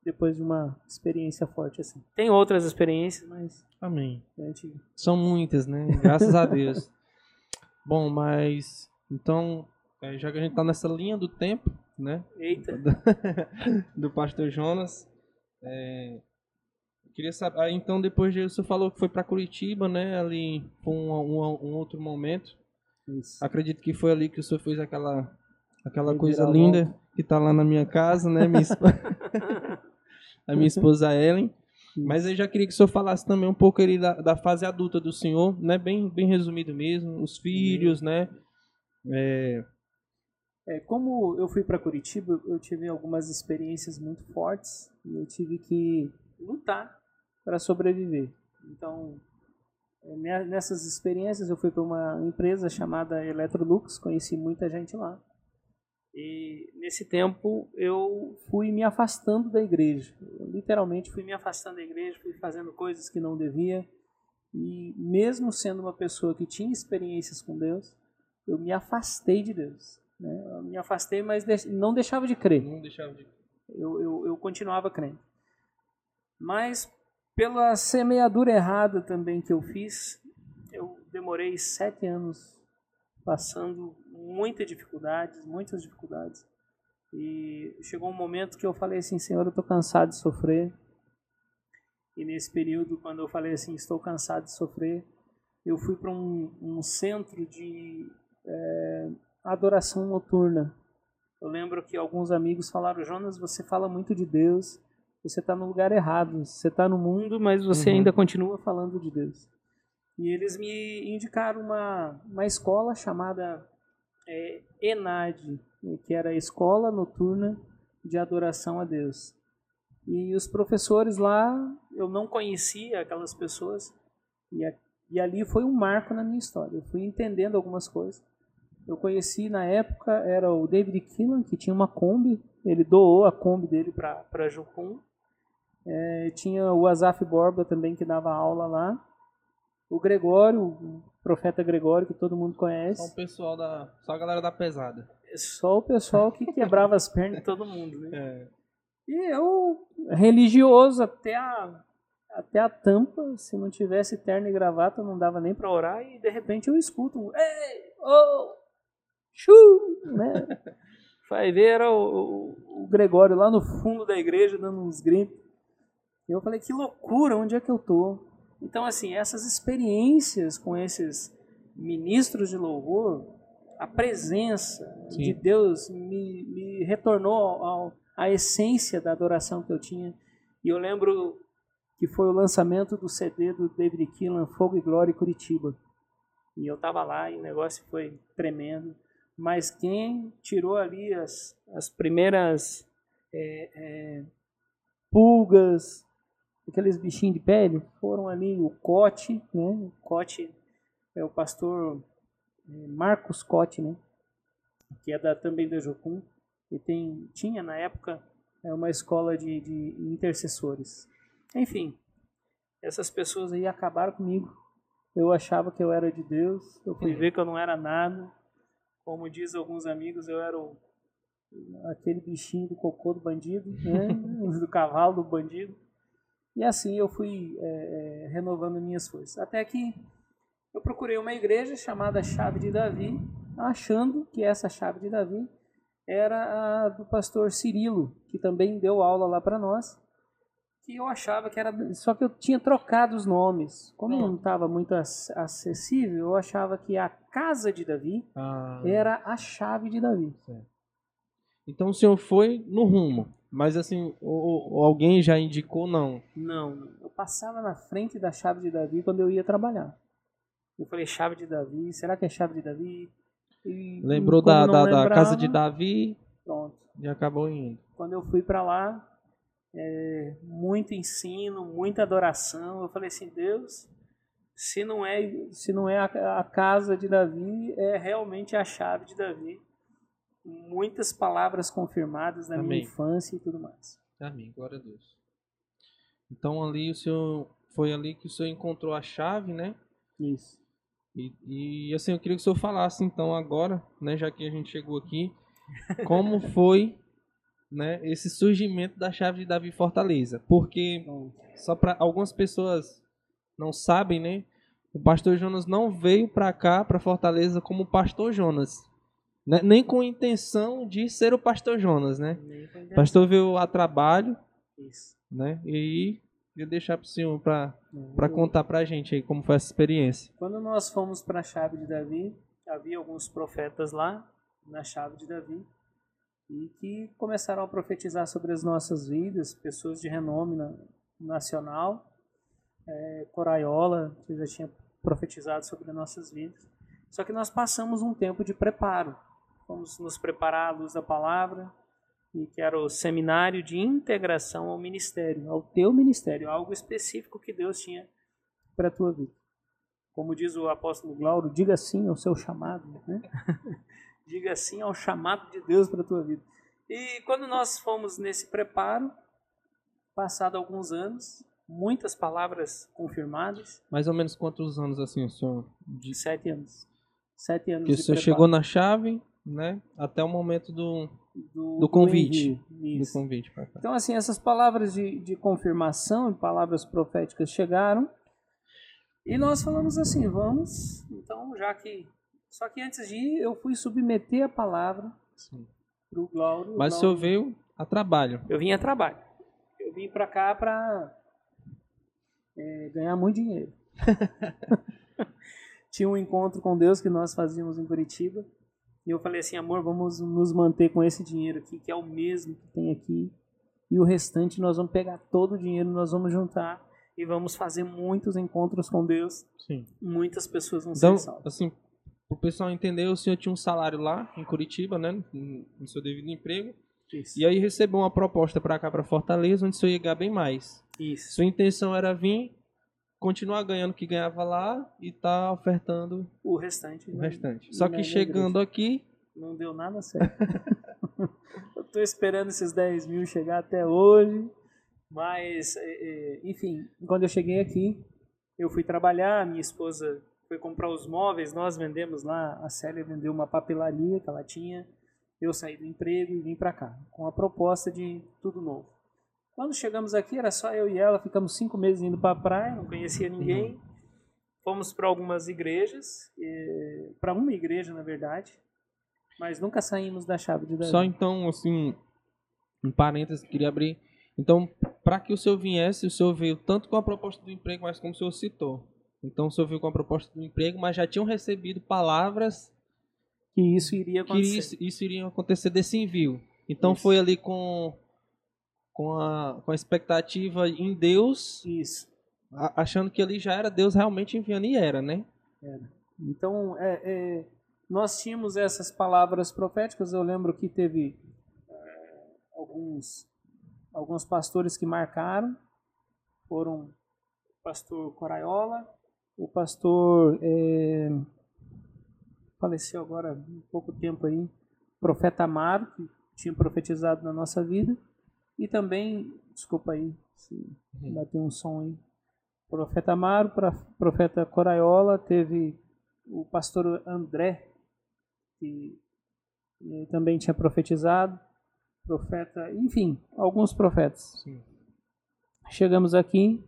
[SPEAKER 2] depois de uma experiência forte assim. Tem outras experiências, mas.
[SPEAKER 1] Amém. Gente... São muitas, né? Graças a Deus. Bom, mas. Então, é, já que a gente está nessa linha do tempo, né?
[SPEAKER 2] Eita!
[SPEAKER 1] do pastor Jonas. É, queria saber. Então, depois de você falou que foi para Curitiba, né? Ali um, um, um outro momento. Isso. Acredito que foi ali que o senhor fez aquela, aquela coisa linda que está lá na minha casa, né? Minha esposa, a minha esposa Ellen. Mas eu já queria que o senhor falasse também um pouco ali da, da fase adulta do senhor, né? Bem, bem resumido mesmo, os filhos, né?
[SPEAKER 2] É... É, como eu fui para Curitiba, eu tive algumas experiências muito fortes e eu tive que lutar para sobreviver. Então, é, nessas experiências, eu fui para uma empresa chamada Electrolux, conheci muita gente lá. E nesse tempo eu fui me afastando da igreja. Eu, literalmente fui me afastando da igreja, fui fazendo coisas que não devia. E mesmo sendo uma pessoa que tinha experiências com Deus, eu me afastei de Deus. Né? Eu me afastei, mas não deixava de crer.
[SPEAKER 1] Não deixava de
[SPEAKER 2] eu, eu, eu continuava crendo. Mas pela semeadura errada também que eu fiz, eu demorei sete anos passando muitas dificuldades, muitas dificuldades. E chegou um momento que eu falei assim, Senhor, eu estou cansado de sofrer. E nesse período, quando eu falei assim, estou cansado de sofrer, eu fui para um, um, centro de é, adoração noturna. Eu lembro que alguns amigos falaram, Jonas, você fala muito de Deus, você está no lugar errado. Você está no mundo, mas você uhum. ainda continua falando de Deus. E eles me indicaram uma, uma escola chamada é, ENAD, que era a Escola Noturna de Adoração a Deus. E os professores lá, eu não conhecia aquelas pessoas, e, a, e ali foi um marco na minha história. Eu fui entendendo algumas coisas. Eu conheci na época, era o David Killan, que tinha uma Kombi, ele doou a Kombi dele para Jucum, é, tinha o Asaf Borba também que dava aula lá. O Gregório, o profeta Gregório, que todo mundo conhece.
[SPEAKER 1] Só o pessoal da. Só a galera da pesada.
[SPEAKER 2] Só o pessoal que quebrava as pernas de todo mundo, né? É. E eu, religioso até a, até a tampa, se não tivesse terno e gravata, não dava nem para orar, e de repente eu escuto um Ei! Oh! Chu! Né? Vai ver, era o, o, o Gregório lá no fundo da igreja dando uns gritos. E eu falei, que loucura, onde é que eu tô? Então, assim, essas experiências com esses ministros de louvor, a presença Sim. de Deus me, me retornou ao, à essência da adoração que eu tinha. E eu lembro que foi o lançamento do CD do David Keelan, Fogo e Glória Curitiba. E eu estava lá e o negócio foi tremendo. Mas quem tirou ali as, as primeiras é, é, pulgas, aqueles bichinhos de pele, foram ali o Cote, né? O Cote é o pastor é, Marcos Cote, né? Que é da, também da Jocum. E tem, tinha na época é uma escola de, de intercessores. Enfim, essas pessoas aí acabaram comigo. Eu achava que eu era de Deus, eu fui ver que eu não era nada. Como diz alguns amigos, eu era o, aquele bichinho do cocô do bandido, né? do cavalo do bandido. E assim eu fui é, é, renovando minhas forças. Até que eu procurei uma igreja chamada Chave de Davi, achando que essa Chave de Davi era a do pastor Cirilo, que também deu aula lá para nós. Que eu achava que era. Só que eu tinha trocado os nomes. Como não estava muito acessível, eu achava que a casa de Davi ah. era a chave de Davi.
[SPEAKER 1] Então o senhor foi no rumo. Mas assim, ou, ou alguém já indicou não?
[SPEAKER 2] Não, eu passava na frente da chave de Davi quando eu ia trabalhar. Eu falei, chave de Davi, será que é chave de Davi?
[SPEAKER 1] E, Lembrou da, da, lembrava, da, casa de Davi pronto. e acabou indo.
[SPEAKER 2] Quando eu fui para lá, é, muito ensino, muita adoração. Eu falei assim, Deus, se não é, se não é a, a casa de Davi, é realmente a chave de Davi muitas palavras confirmadas na Amém. minha infância e tudo mais.
[SPEAKER 1] Amém, glória a Deus. Então ali o senhor foi ali que o senhor encontrou a chave, né?
[SPEAKER 2] Isso.
[SPEAKER 1] E, e assim eu queria que o senhor falasse então agora, né, já que a gente chegou aqui, como foi, né, esse surgimento da chave de Davi Fortaleza? Porque só para algumas pessoas não sabem, né? O pastor Jonas não veio para cá, para Fortaleza, como pastor Jonas? Nem com intenção de ser o pastor Jonas, né? O pastor veio a trabalho,
[SPEAKER 2] Isso.
[SPEAKER 1] né? E eu deixar para o senhor para
[SPEAKER 2] Não,
[SPEAKER 1] para contar para a gente aí como foi essa experiência.
[SPEAKER 2] Quando nós fomos para a chave de Davi, havia alguns profetas lá na chave de Davi e que começaram a profetizar sobre as nossas vidas, pessoas de renome na- nacional, é, Coraiola, que já tinha profetizado sobre as nossas vidas. Só que nós passamos um tempo de preparo. Fomos nos preparar à luz da palavra, e que era o seminário de integração ao ministério, ao teu ministério, algo específico que Deus tinha para a tua vida. Como diz o apóstolo Glauro, diga sim ao seu chamado, né? diga sim ao chamado de Deus para a tua vida. E quando nós fomos nesse preparo, passado alguns anos, muitas palavras confirmadas,
[SPEAKER 1] Mais ou menos quantos anos assim o senhor
[SPEAKER 2] de sete anos. Sete anos
[SPEAKER 1] que o senhor
[SPEAKER 2] preparo
[SPEAKER 1] chegou na chave, né? Até o momento do,
[SPEAKER 2] do,
[SPEAKER 1] do convite.
[SPEAKER 2] envio.
[SPEAKER 1] do
[SPEAKER 2] Isso.
[SPEAKER 1] convite.
[SPEAKER 2] Então, assim, essas palavras de, de confirmação e palavras proféticas chegaram. E nós falamos assim, vamos, então, já que. Só que antes de ir, eu fui submeter a palavra para o Glauro.
[SPEAKER 1] Mas o senhor veio a trabalho.
[SPEAKER 2] Eu vim a trabalho. Eu vim para cá para ganhar muito dinheiro. Tinha um encontro com Deus que nós fazíamos em Curitiba. E eu falei assim, amor, vamos nos manter com esse dinheiro aqui, que é o mesmo que tem aqui. E o restante nós vamos pegar todo o dinheiro, nós vamos juntar e vamos fazer muitos encontros com Deus.
[SPEAKER 1] Sim.
[SPEAKER 2] Muitas pessoas vão
[SPEAKER 1] Então,
[SPEAKER 2] ser salvas.
[SPEAKER 1] assim, o pessoal entender, o senhor tinha um salário lá em Curitiba, né? No seu devido emprego.
[SPEAKER 2] Isso.
[SPEAKER 1] E aí recebeu uma proposta para cá, para Fortaleza, onde o senhor ia ganhar bem mais.
[SPEAKER 2] Isso.
[SPEAKER 1] Sua intenção era vir, continuar ganhando o que ganhava lá e tá ofertando
[SPEAKER 2] O restante.
[SPEAKER 1] o
[SPEAKER 2] não-
[SPEAKER 1] restante. Só que
[SPEAKER 2] na
[SPEAKER 1] chegando aqui,
[SPEAKER 2] Não deu nada certo. eu tô esperando esses 10 mil chegar até hoje. Mas, é, é, enfim, quando eu cheguei aqui, eu fui trabalhar, minha esposa foi comprar os móveis, nós vendemos lá, a Célia vendeu uma papelaria que ela tinha, eu saí do emprego e vim para cá, com a proposta de tudo novo. Quando chegamos aqui, era só eu e ela, ficamos cinco meses indo para a praia, não conhecia ninguém. Fomos para algumas igrejas, para uma igreja, na verdade, mas nunca saímos da chave de Davi.
[SPEAKER 1] só então, assim, um parênteses, queria abrir. Então, para que o senhor viesse, o senhor veio tanto com a proposta do emprego, mas como o senhor citou. Então, o senhor veio com a proposta do emprego, mas já tinham recebido palavras
[SPEAKER 2] que isso iria
[SPEAKER 1] que
[SPEAKER 2] acontecer.
[SPEAKER 1] isso, isso iria acontecer desse envio. Então
[SPEAKER 2] Isso.
[SPEAKER 1] foi ali com, com, a, com a expectativa em Deus,
[SPEAKER 2] Isso.
[SPEAKER 1] a- achando que ali já era Deus realmente enviando e era, né?
[SPEAKER 2] Então, é, é, nós tínhamos essas palavras proféticas. Eu lembro que teve é, alguns, alguns pastores que marcaram. Foram o pastor Coraiola, o pastor. é, faleceu agora há pouco tempo aí, profeta Amaro, que tinha profetizado na nossa vida. E também, desculpa aí, se bater um som aí. Profeta Amaro, pra- profeta Coraiola, teve o pastor André, que eh, também tinha profetizado, profeta, enfim, alguns profetas.
[SPEAKER 1] Sim.
[SPEAKER 2] Chegamos aqui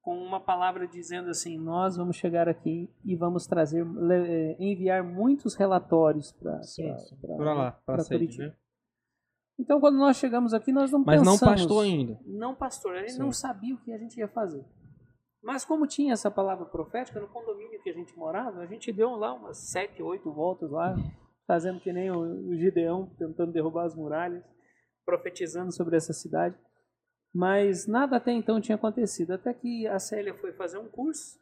[SPEAKER 2] com uma palavra dizendo assim: nós vamos chegar aqui e vamos trazer, eh, enviar muitos relatórios para
[SPEAKER 1] lá, para
[SPEAKER 2] Curitiba.
[SPEAKER 1] né?
[SPEAKER 2] Então, quando nós chegamos aqui, nós não
[SPEAKER 1] Mas não
[SPEAKER 2] pensamos,
[SPEAKER 1] pastor ainda.
[SPEAKER 2] não pastor, ele
[SPEAKER 1] Sim.
[SPEAKER 2] não sabia o que a gente ia fazer. Mas como tinha essa palavra profética, no condomínio que a gente morava, a gente deu lá umas sete, oito voltas lá, fazendo que nem o Gideão, tentando derrubar as muralhas, profetizando sobre essa cidade. Mas nada até então tinha acontecido. Até que a Célia foi fazer um curso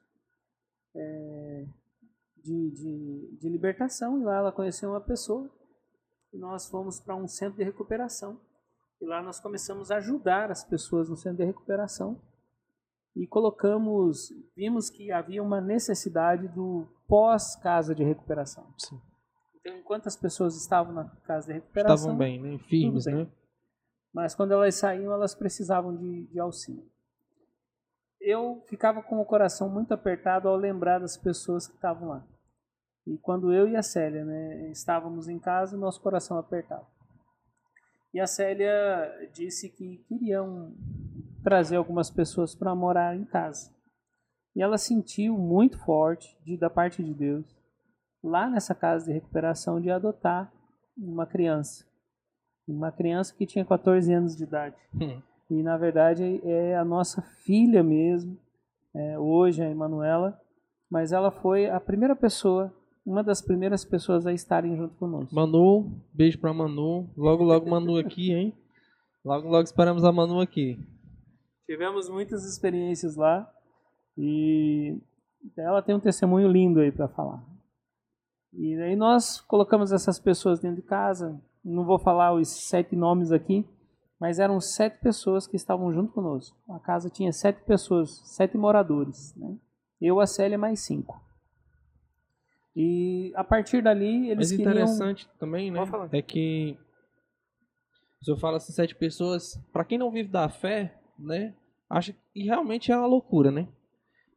[SPEAKER 2] é, de, de, de libertação, e lá ela conheceu uma pessoa, nós fomos para um centro de recuperação. E lá nós começamos a ajudar as pessoas no centro de recuperação. E colocamos, vimos que havia uma necessidade do pós-casa de recuperação.
[SPEAKER 1] Sim.
[SPEAKER 2] Então, enquanto as pessoas estavam na casa de recuperação,
[SPEAKER 1] Estavam bem, né? Firmes,
[SPEAKER 2] bem.
[SPEAKER 1] né?
[SPEAKER 2] mas quando elas saíam, elas precisavam de, de auxílio. eu ficava com o coração muito apertado ao lembrar das pessoas que estavam lá. E quando eu e a Célia né, estávamos em casa, nosso coração apertava. E a Célia disse que queriam trazer algumas pessoas para morar em casa. E ela sentiu muito forte, de, da parte de Deus, lá nessa casa de recuperação, de adotar uma criança. Uma criança que tinha 14 anos de idade. Hum. E, na verdade, é a nossa filha mesmo, é, hoje, a Emanuela. Mas ela foi a primeira pessoa uma das primeiras pessoas a estarem junto conosco.
[SPEAKER 1] Manu, beijo pra Manu. Logo, logo Manu aqui, hein? Logo, logo esperamos a Manu aqui.
[SPEAKER 2] Tivemos muitas experiências lá e ela tem um testemunho lindo aí para falar. E aí nós colocamos essas pessoas dentro de casa. Não vou falar os sete nomes aqui, mas eram sete pessoas que estavam junto conosco. A casa tinha sete pessoas, sete moradores. Né? Eu, a Célia, mais cinco. E a partir dali eles
[SPEAKER 1] Mas interessante também, né? É que se eu falo assim, sete pessoas, para quem não vive da fé, né? Acha que realmente é uma loucura, né?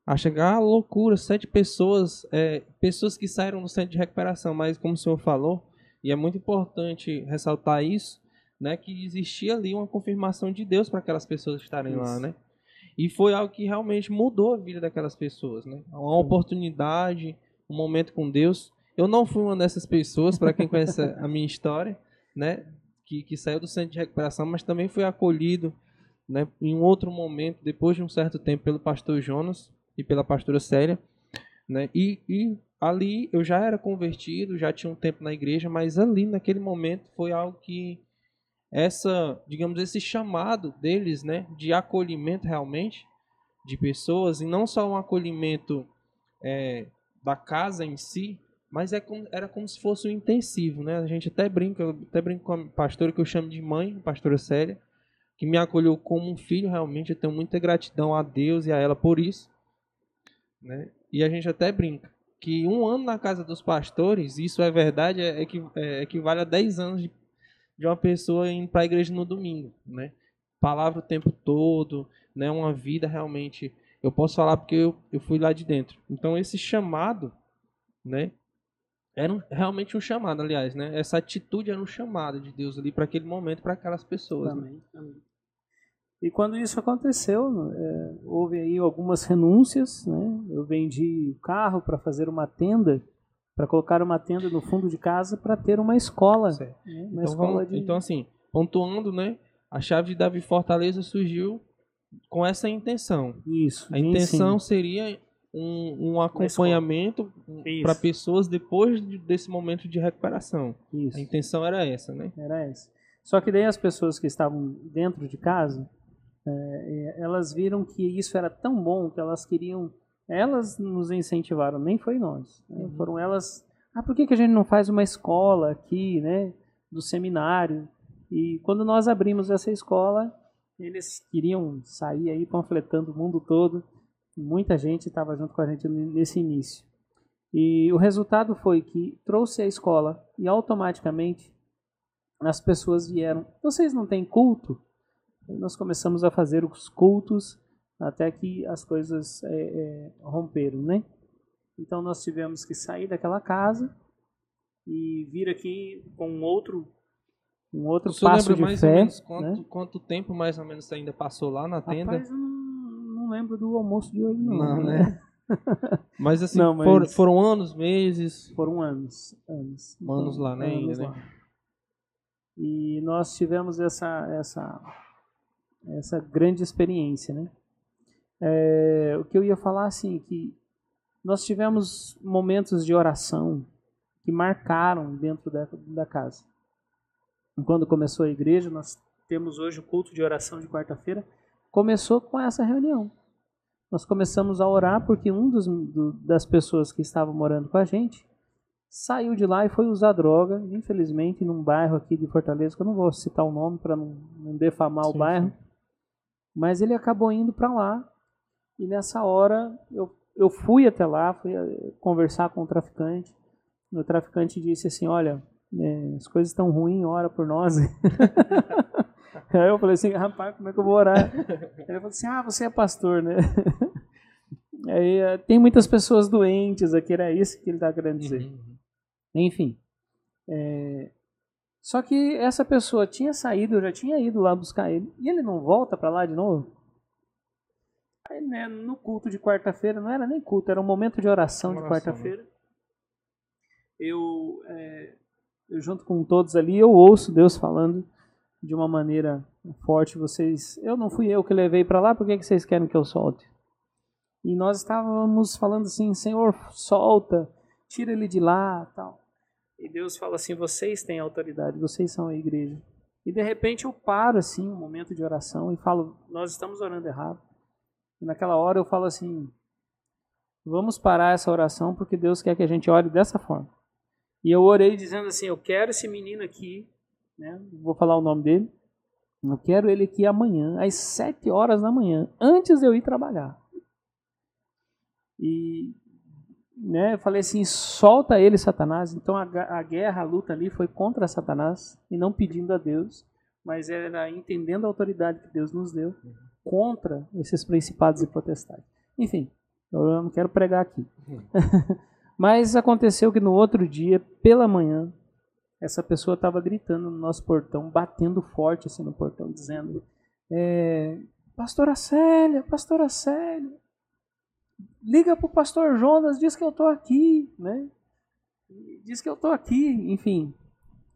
[SPEAKER 1] Acha que é uma loucura, sete pessoas, é, pessoas que saíram do centro de recuperação, mas como o senhor falou, e é muito importante ressaltar isso, né? Que existia ali uma confirmação de Deus para aquelas pessoas estarem isso. lá, né? E foi algo que realmente mudou a vida daquelas pessoas, né? Uma oportunidade, um momento com Deus. Eu não fui uma dessas pessoas, para quem conhece a minha história, né, que, que saiu do centro de recuperação, mas também fui acolhido né, em um outro momento, depois de um certo tempo, pelo pastor Jonas e pela pastora Célia. Né, e, e ali eu já era convertido, já tinha um tempo na igreja, mas ali naquele momento foi algo que essa, digamos, esse chamado deles, né, de acolhimento realmente de pessoas e não só um acolhimento é, da casa em si, mas é como, era como se fosse um intensivo, né? A gente até brinca, eu até brinco com a pastora que eu chamo de mãe, pastora Célia, que me acolheu como um filho, realmente eu tenho muita gratidão a Deus e a ela por isso, né? E a gente até brinca que um ano na casa dos pastores, isso é verdade, é, é, é equivale a 10 anos de, de uma pessoa indo para a igreja no domingo, né? Palavra o tempo todo, né? Uma vida realmente eu posso falar porque eu, eu fui lá de dentro. Então esse chamado, né? Era um, realmente um chamado, aliás, né? Essa atitude era um chamado de Deus ali para aquele momento, para aquelas pessoas. Né? Amém, né? amém.
[SPEAKER 2] E quando isso aconteceu, é, houve aí algumas renúncias, né? Eu vendi o carro para fazer uma tenda, para colocar uma tenda no fundo de casa para ter uma escola. Né?
[SPEAKER 1] Uma então, escola vamos, de... então, assim, pontuando, né? A chave de Davi Fortaleza surgiu com essa intenção.
[SPEAKER 2] Isso.
[SPEAKER 1] A intenção sim. seria um, um acompanhamento para pessoas depois de, desse momento de recuperação. Isso. A intenção era essa, né?
[SPEAKER 2] Era essa. Só que daí as pessoas que estavam dentro de casa, é, elas viram que isso era tão bom que elas queriam. Elas nos incentivaram, nem foi nós. Né? Uhum. Foram elas. Ah, por que, que a gente não faz uma escola aqui, né? Do seminário? E quando nós abrimos essa escola, eles queriam sair aí panfletando o mundo todo. Muita gente estava junto com a gente nesse início. E o resultado foi que trouxe a escola e automaticamente as pessoas vieram. Vocês não têm culto? E nós começamos a fazer os cultos até que as coisas é, é, romperam, né? Então nós tivemos que sair daquela casa e vir aqui com outro um outro Você passo lembra de mais fé. Ou
[SPEAKER 1] menos quanto,
[SPEAKER 2] né?
[SPEAKER 1] quanto tempo mais ou menos você ainda passou lá na tenda?
[SPEAKER 2] Rapaz, eu não, não lembro do almoço de hoje, não.
[SPEAKER 1] Não, né? né? mas assim, não, mas... For, foram anos, meses?
[SPEAKER 2] Foram anos. Anos,
[SPEAKER 1] anos lá, né? Anos ainda,
[SPEAKER 2] lá. Né? E nós tivemos essa, essa, essa grande experiência, né? É, o que eu ia falar, assim, que nós tivemos momentos de oração que marcaram dentro da, da casa quando começou a igreja, nós temos hoje o culto de oração de quarta-feira, começou com essa reunião. Nós começamos a orar porque um dos, do, das pessoas que estavam morando com a gente saiu de lá e foi usar droga, infelizmente, num bairro aqui de Fortaleza, que eu não vou citar o nome para não, não, defamar sim, o bairro, sim. mas ele acabou indo para lá e nessa hora eu, eu fui até lá, fui eh, conversar com o traficante. O traficante disse assim: Olha, é, as coisas estão ruins, ora por nós. Aí eu falei assim, rapaz, como é que eu vou orar? Ele falou assim, ah, você é pastor, né? Aí, eh, tem muitas pessoas doentes aqui, era isso que ele estava querendo dizer. Uhum. Enfim. É... Só que essa pessoa tinha saído, eu já tinha ido lá buscar ele, e ele não volta para lá de novo? Aí, né, no culto de quarta-feira, não era nem culto, era um momento de oração, oração de né? quarta-feira. Né? Eu, é, eu, junto com todos ali, eu ouço Deus falando de uma maneira forte. Vocês, eu não fui eu que levei para lá, por que, que vocês querem que eu solte? E nós estávamos falando assim, Senhor, solta, tira ele de lá, tal. E Deus fala assim, vocês têm autoridade, vocês são a igreja. E de repente eu paro assim, um momento de oração e falo, nós estamos orando errado. E naquela hora eu falo assim, vamos parar essa oração porque Deus quer que a gente ore dessa forma. E eu orei dizendo assim, eu quero esse menino aqui, né? Vou falar o nome dele. Eu quero ele aqui amanhã, às sete horas da manhã, antes de eu ir trabalhar. E né, eu falei assim, solta ele, Satanás. Então a, a guerra, a luta ali foi contra Satanás e não pedindo a Deus, mas era entendendo a autoridade que Deus nos deu contra esses principados e potestades. Enfim, eu não quero pregar aqui. mas aconteceu que no outro dia, pela manhã, essa pessoa estava gritando no nosso portão, batendo forte assim no portão, dizendo: é, Pastora Célia, Pastora Célia, liga para o pastor Jonas, diz que eu estou aqui, né? Diz que eu estou aqui, enfim.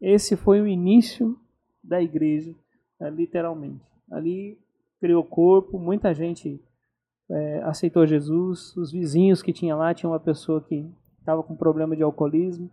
[SPEAKER 2] Esse foi o início da igreja, né, literalmente. Ali criou corpo, muita gente é, aceitou Jesus, os vizinhos que tinha lá, tinha uma pessoa que estava com problema de alcoolismo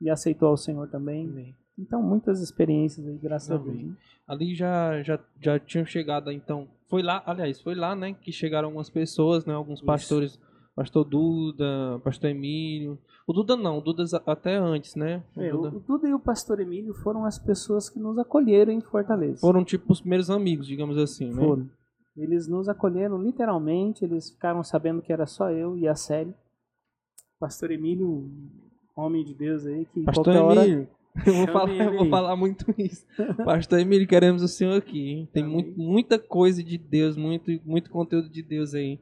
[SPEAKER 2] e aceitou ao Senhor também. Amém. Então, muitas experiências aí, graças Amém. a Deus. Né?
[SPEAKER 1] Ali já, já, já tinham chegado, então, foi lá, aliás, foi lá, né, que chegaram algumas pessoas, né, alguns Isso. pastores, pastor Duda, pastor Emílio. O Duda não, o Duda até antes, né?
[SPEAKER 2] O, é, Duda... o Duda e o pastor Emílio foram as pessoas que nos acolheram em Fortaleza.
[SPEAKER 1] Foram tipo os primeiros amigos, digamos assim, né? Foram.
[SPEAKER 2] Eles nos acolheram literalmente, eles ficaram sabendo que era só eu e a Célia. Pastor Emílio, homem de Deus aí, que
[SPEAKER 1] Pastor Emílio. Hora... Eu vou, falar, eu vou falar muito isso. Pastor Emílio, queremos o senhor aqui. Tem muito, muita coisa de Deus, muito, muito conteúdo de Deus aí.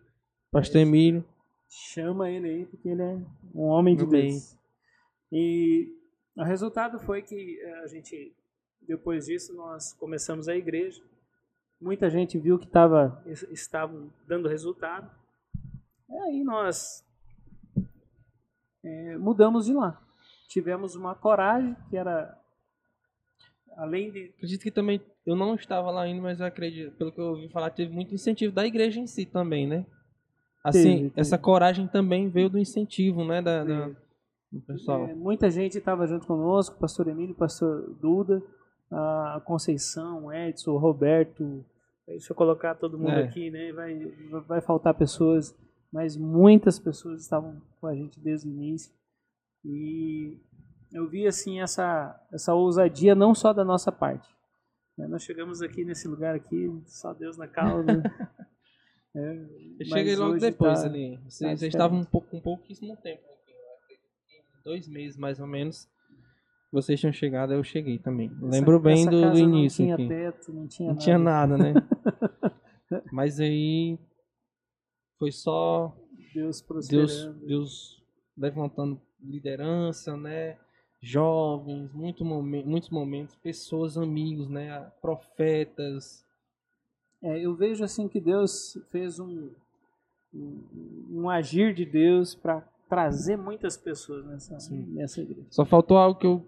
[SPEAKER 1] Pastor é Emílio.
[SPEAKER 2] Chama ele aí, porque ele é um homem de Amém. Deus. E o resultado foi que eh, a gente, depois disso, nós começamos a igreja. Muita gente viu que tava, estavam dando resultado. E aí nós é, mudamos de lá. Tivemos uma coragem que era além de
[SPEAKER 1] acredito que também eu não estava lá ainda mas eu acredito pelo que eu ouvi falar teve muito incentivo da igreja em si também né? Assim teve, teve. essa coragem também veio do incentivo né da, da do pessoal.
[SPEAKER 2] É, muita gente estava junto conosco pastor Emílio pastor Duda a Conceição Edson Roberto deixa eu colocar todo mundo é. aqui né vai vai faltar pessoas mas muitas pessoas estavam com a gente desde o início e eu vi assim essa essa ousadia não só da nossa parte. Né? Nós chegamos aqui nesse lugar aqui, só Deus na causa.
[SPEAKER 1] é, eu cheguei logo depois tá, ali. Vocês, tá estavam um pouco, um pouquíssimo tempo aqui. Dois meses mais ou menos. Vocês tinham chegado, eu cheguei também. Essa, Lembro bem do, do, início.
[SPEAKER 2] Não
[SPEAKER 1] tinha
[SPEAKER 2] aqui. teto, não tinha
[SPEAKER 1] não
[SPEAKER 2] nada.
[SPEAKER 1] tinha nada, né? Mas aí foi só
[SPEAKER 2] Deus
[SPEAKER 1] Deus, Deus levantando liderança, né? Jovens, muito momen muitos momentos, pessoas, amigos, né? Profetas.
[SPEAKER 2] É, eu vejo assim que Deus fez um, um, um agir de Deus para trazer muitas pessoas nessa, nessa igreja.
[SPEAKER 1] Só faltou algo que, eu,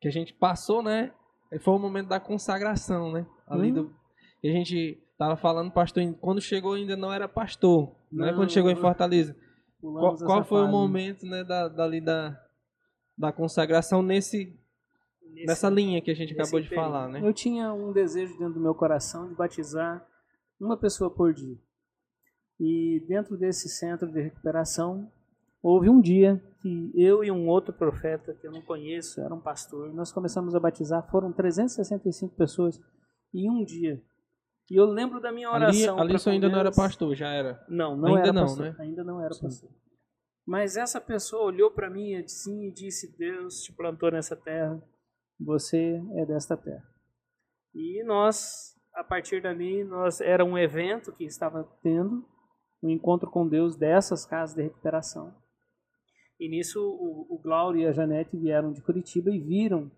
[SPEAKER 1] que a gente passou, né? Foi o momento da consagração, né? Ali hum. do, a gente tava falando, pastor, quando chegou ainda não era pastor, não, né? Quando chegou em Fortaleza. Qual, qual foi fase. o momento, né, da, dali da, da consagração nesse, nesse, nessa linha que a gente acabou de período. falar, né?
[SPEAKER 2] Eu tinha um desejo dentro do meu coração de batizar uma pessoa por dia. E dentro desse centro de recuperação, houve um dia que eu e um outro profeta que eu não conheço, era um pastor, nós começamos a batizar, foram 365 pessoas em um dia. E eu lembro da minha oração.
[SPEAKER 1] Ali, ali ainda não era pastor, já era?
[SPEAKER 2] Não, não ainda era não, pastor. Né? Ainda não era Sim. pastor. Mas essa pessoa olhou para mim assim e disse: Deus te plantou nessa terra, você é desta terra. E nós, a partir dali, nós era um evento que estava tendo, um encontro com Deus dessas casas de recuperação. E nisso o, o Glaucio e a Janete vieram de Curitiba e viram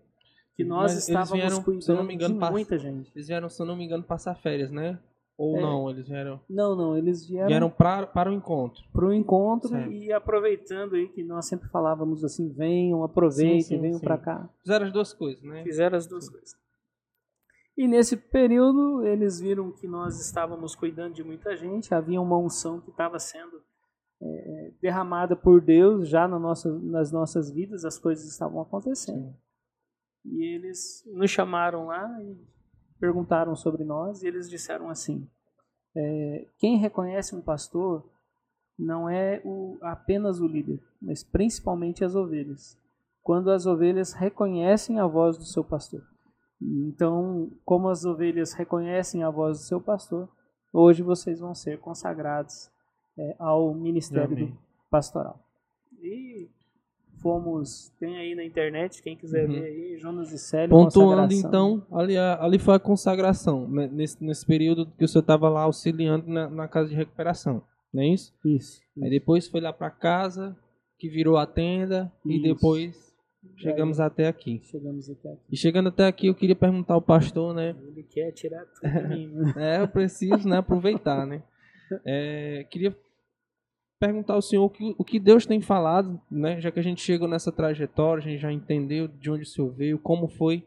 [SPEAKER 2] que nós
[SPEAKER 1] Mas
[SPEAKER 2] estávamos
[SPEAKER 1] vieram,
[SPEAKER 2] cuidando
[SPEAKER 1] se eu não me engano,
[SPEAKER 2] de muita gente.
[SPEAKER 1] Eles vieram, se eu não me engano, passar férias, né? Ou
[SPEAKER 2] É.
[SPEAKER 1] não, eles vieram,
[SPEAKER 2] Não, não, eles vieram,
[SPEAKER 1] vieram pra, para o encontro.
[SPEAKER 2] para o encontro
[SPEAKER 1] Certo.
[SPEAKER 2] e aproveitando aí que nós sempre falávamos assim, venham, aproveitem,
[SPEAKER 1] Sim, sim,
[SPEAKER 2] venham
[SPEAKER 1] sim.
[SPEAKER 2] para cá.
[SPEAKER 1] Fizeram as duas coisas, né?
[SPEAKER 2] Fizeram as duas coisas. E nesse período eles viram que nós estávamos cuidando de muita gente, havia uma unção que estava sendo é, derramada por Deus já na nossa, nas nossas vidas, as coisas estavam acontecendo. E eles nos chamaram lá e perguntaram sobre nós e eles disseram assim: é, quem reconhece um pastor não é o, apenas o líder, mas principalmente as ovelhas. Quando as ovelhas reconhecem a voz do seu pastor. Então, como as ovelhas reconhecem a voz do seu pastor, hoje vocês vão ser consagrados é, ao ministério pastoral. E fomos, tem aí na internet, quem quiser
[SPEAKER 1] Uhum.
[SPEAKER 2] ver aí, Jonas e Célio,
[SPEAKER 1] Pontuando então, ali, ali foi a consagração, né? nesse, nesse período que o senhor estava lá auxiliando na, na casa de recuperação, não é isso?
[SPEAKER 2] Isso.
[SPEAKER 1] Aí depois foi lá para casa, que virou a tenda, e
[SPEAKER 2] Isso.
[SPEAKER 1] depois chegamos até aqui.
[SPEAKER 2] Chegamos até aqui.
[SPEAKER 1] E chegando até aqui, eu queria perguntar ao pastor, né?
[SPEAKER 2] Ele quer tirar tudo de mim. né?
[SPEAKER 1] É, eu preciso, né, aproveitar, né? É, queria perguntar ao senhor o que, o que Deus tem falado, né? Já que a gente chegou nessa trajetória, a gente já entendeu de onde o senhor veio, como foi.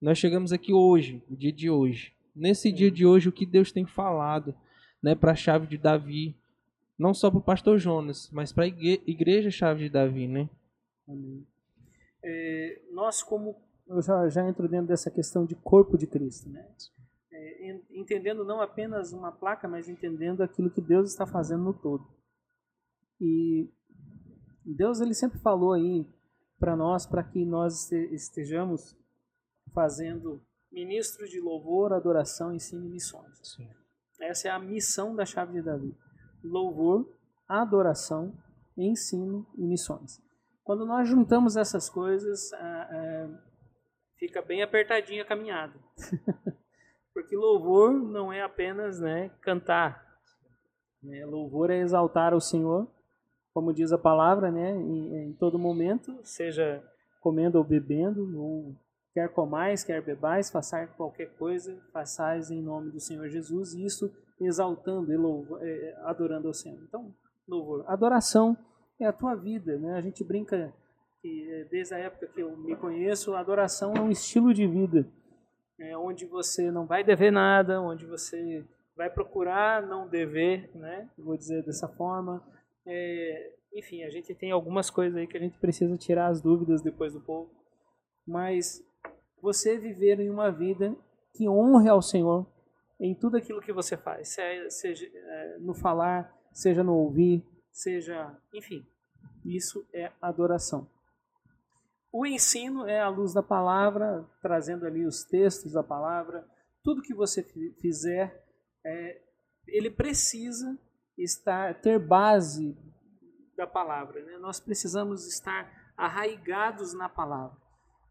[SPEAKER 1] Nós chegamos aqui hoje, o dia de hoje. Nesse dia de hoje, o que Deus tem falado, né, para a chave de Davi, não só para o pastor Jonas, mas para a igreja chave de Davi, né?
[SPEAKER 2] Amém. É, nós, como eu já, já entro dentro dessa questão de corpo de Cristo, né? É, en- entendendo não apenas uma placa, mas entendendo aquilo que Deus está fazendo no todo. E Deus ele sempre falou aí para nós, para que nós este- estejamos fazendo ministros de louvor, adoração, ensino e missões. Essa é a missão da chave de Davi. Louvor, adoração, ensino e missões. Quando nós juntamos essas coisas, ah, ah, fica bem apertadinha a caminhada. Porque louvor não é apenas né, cantar. Né? Louvor é exaltar o Senhor, como diz a palavra, né, em, em todo momento, seja comendo ou bebendo, ou quer comais, quer bebais, façar qualquer coisa, façais em nome do Senhor Jesus, isso exaltando e louvo, eh, adorando ao Senhor. Então, louvor. Adoração é a tua vida, né? A gente brinca que eh, desde a época que eu me conheço, adoração é um estilo de vida, é onde você não vai dever nada, onde você vai procurar não dever, né? Vou dizer dessa forma. É, enfim, a gente tem algumas coisas aí que a gente precisa tirar as dúvidas depois do povo, mas você viver em uma vida que honre ao Senhor em tudo aquilo que você faz, se- seja eh, no falar, seja no ouvir, seja, enfim, isso é adoração. O ensino é a luz da palavra, trazendo ali os textos da palavra. Tudo que você fi- fizer, é, ele precisa estar ter base da palavra. Né? Nós precisamos estar arraigados na palavra.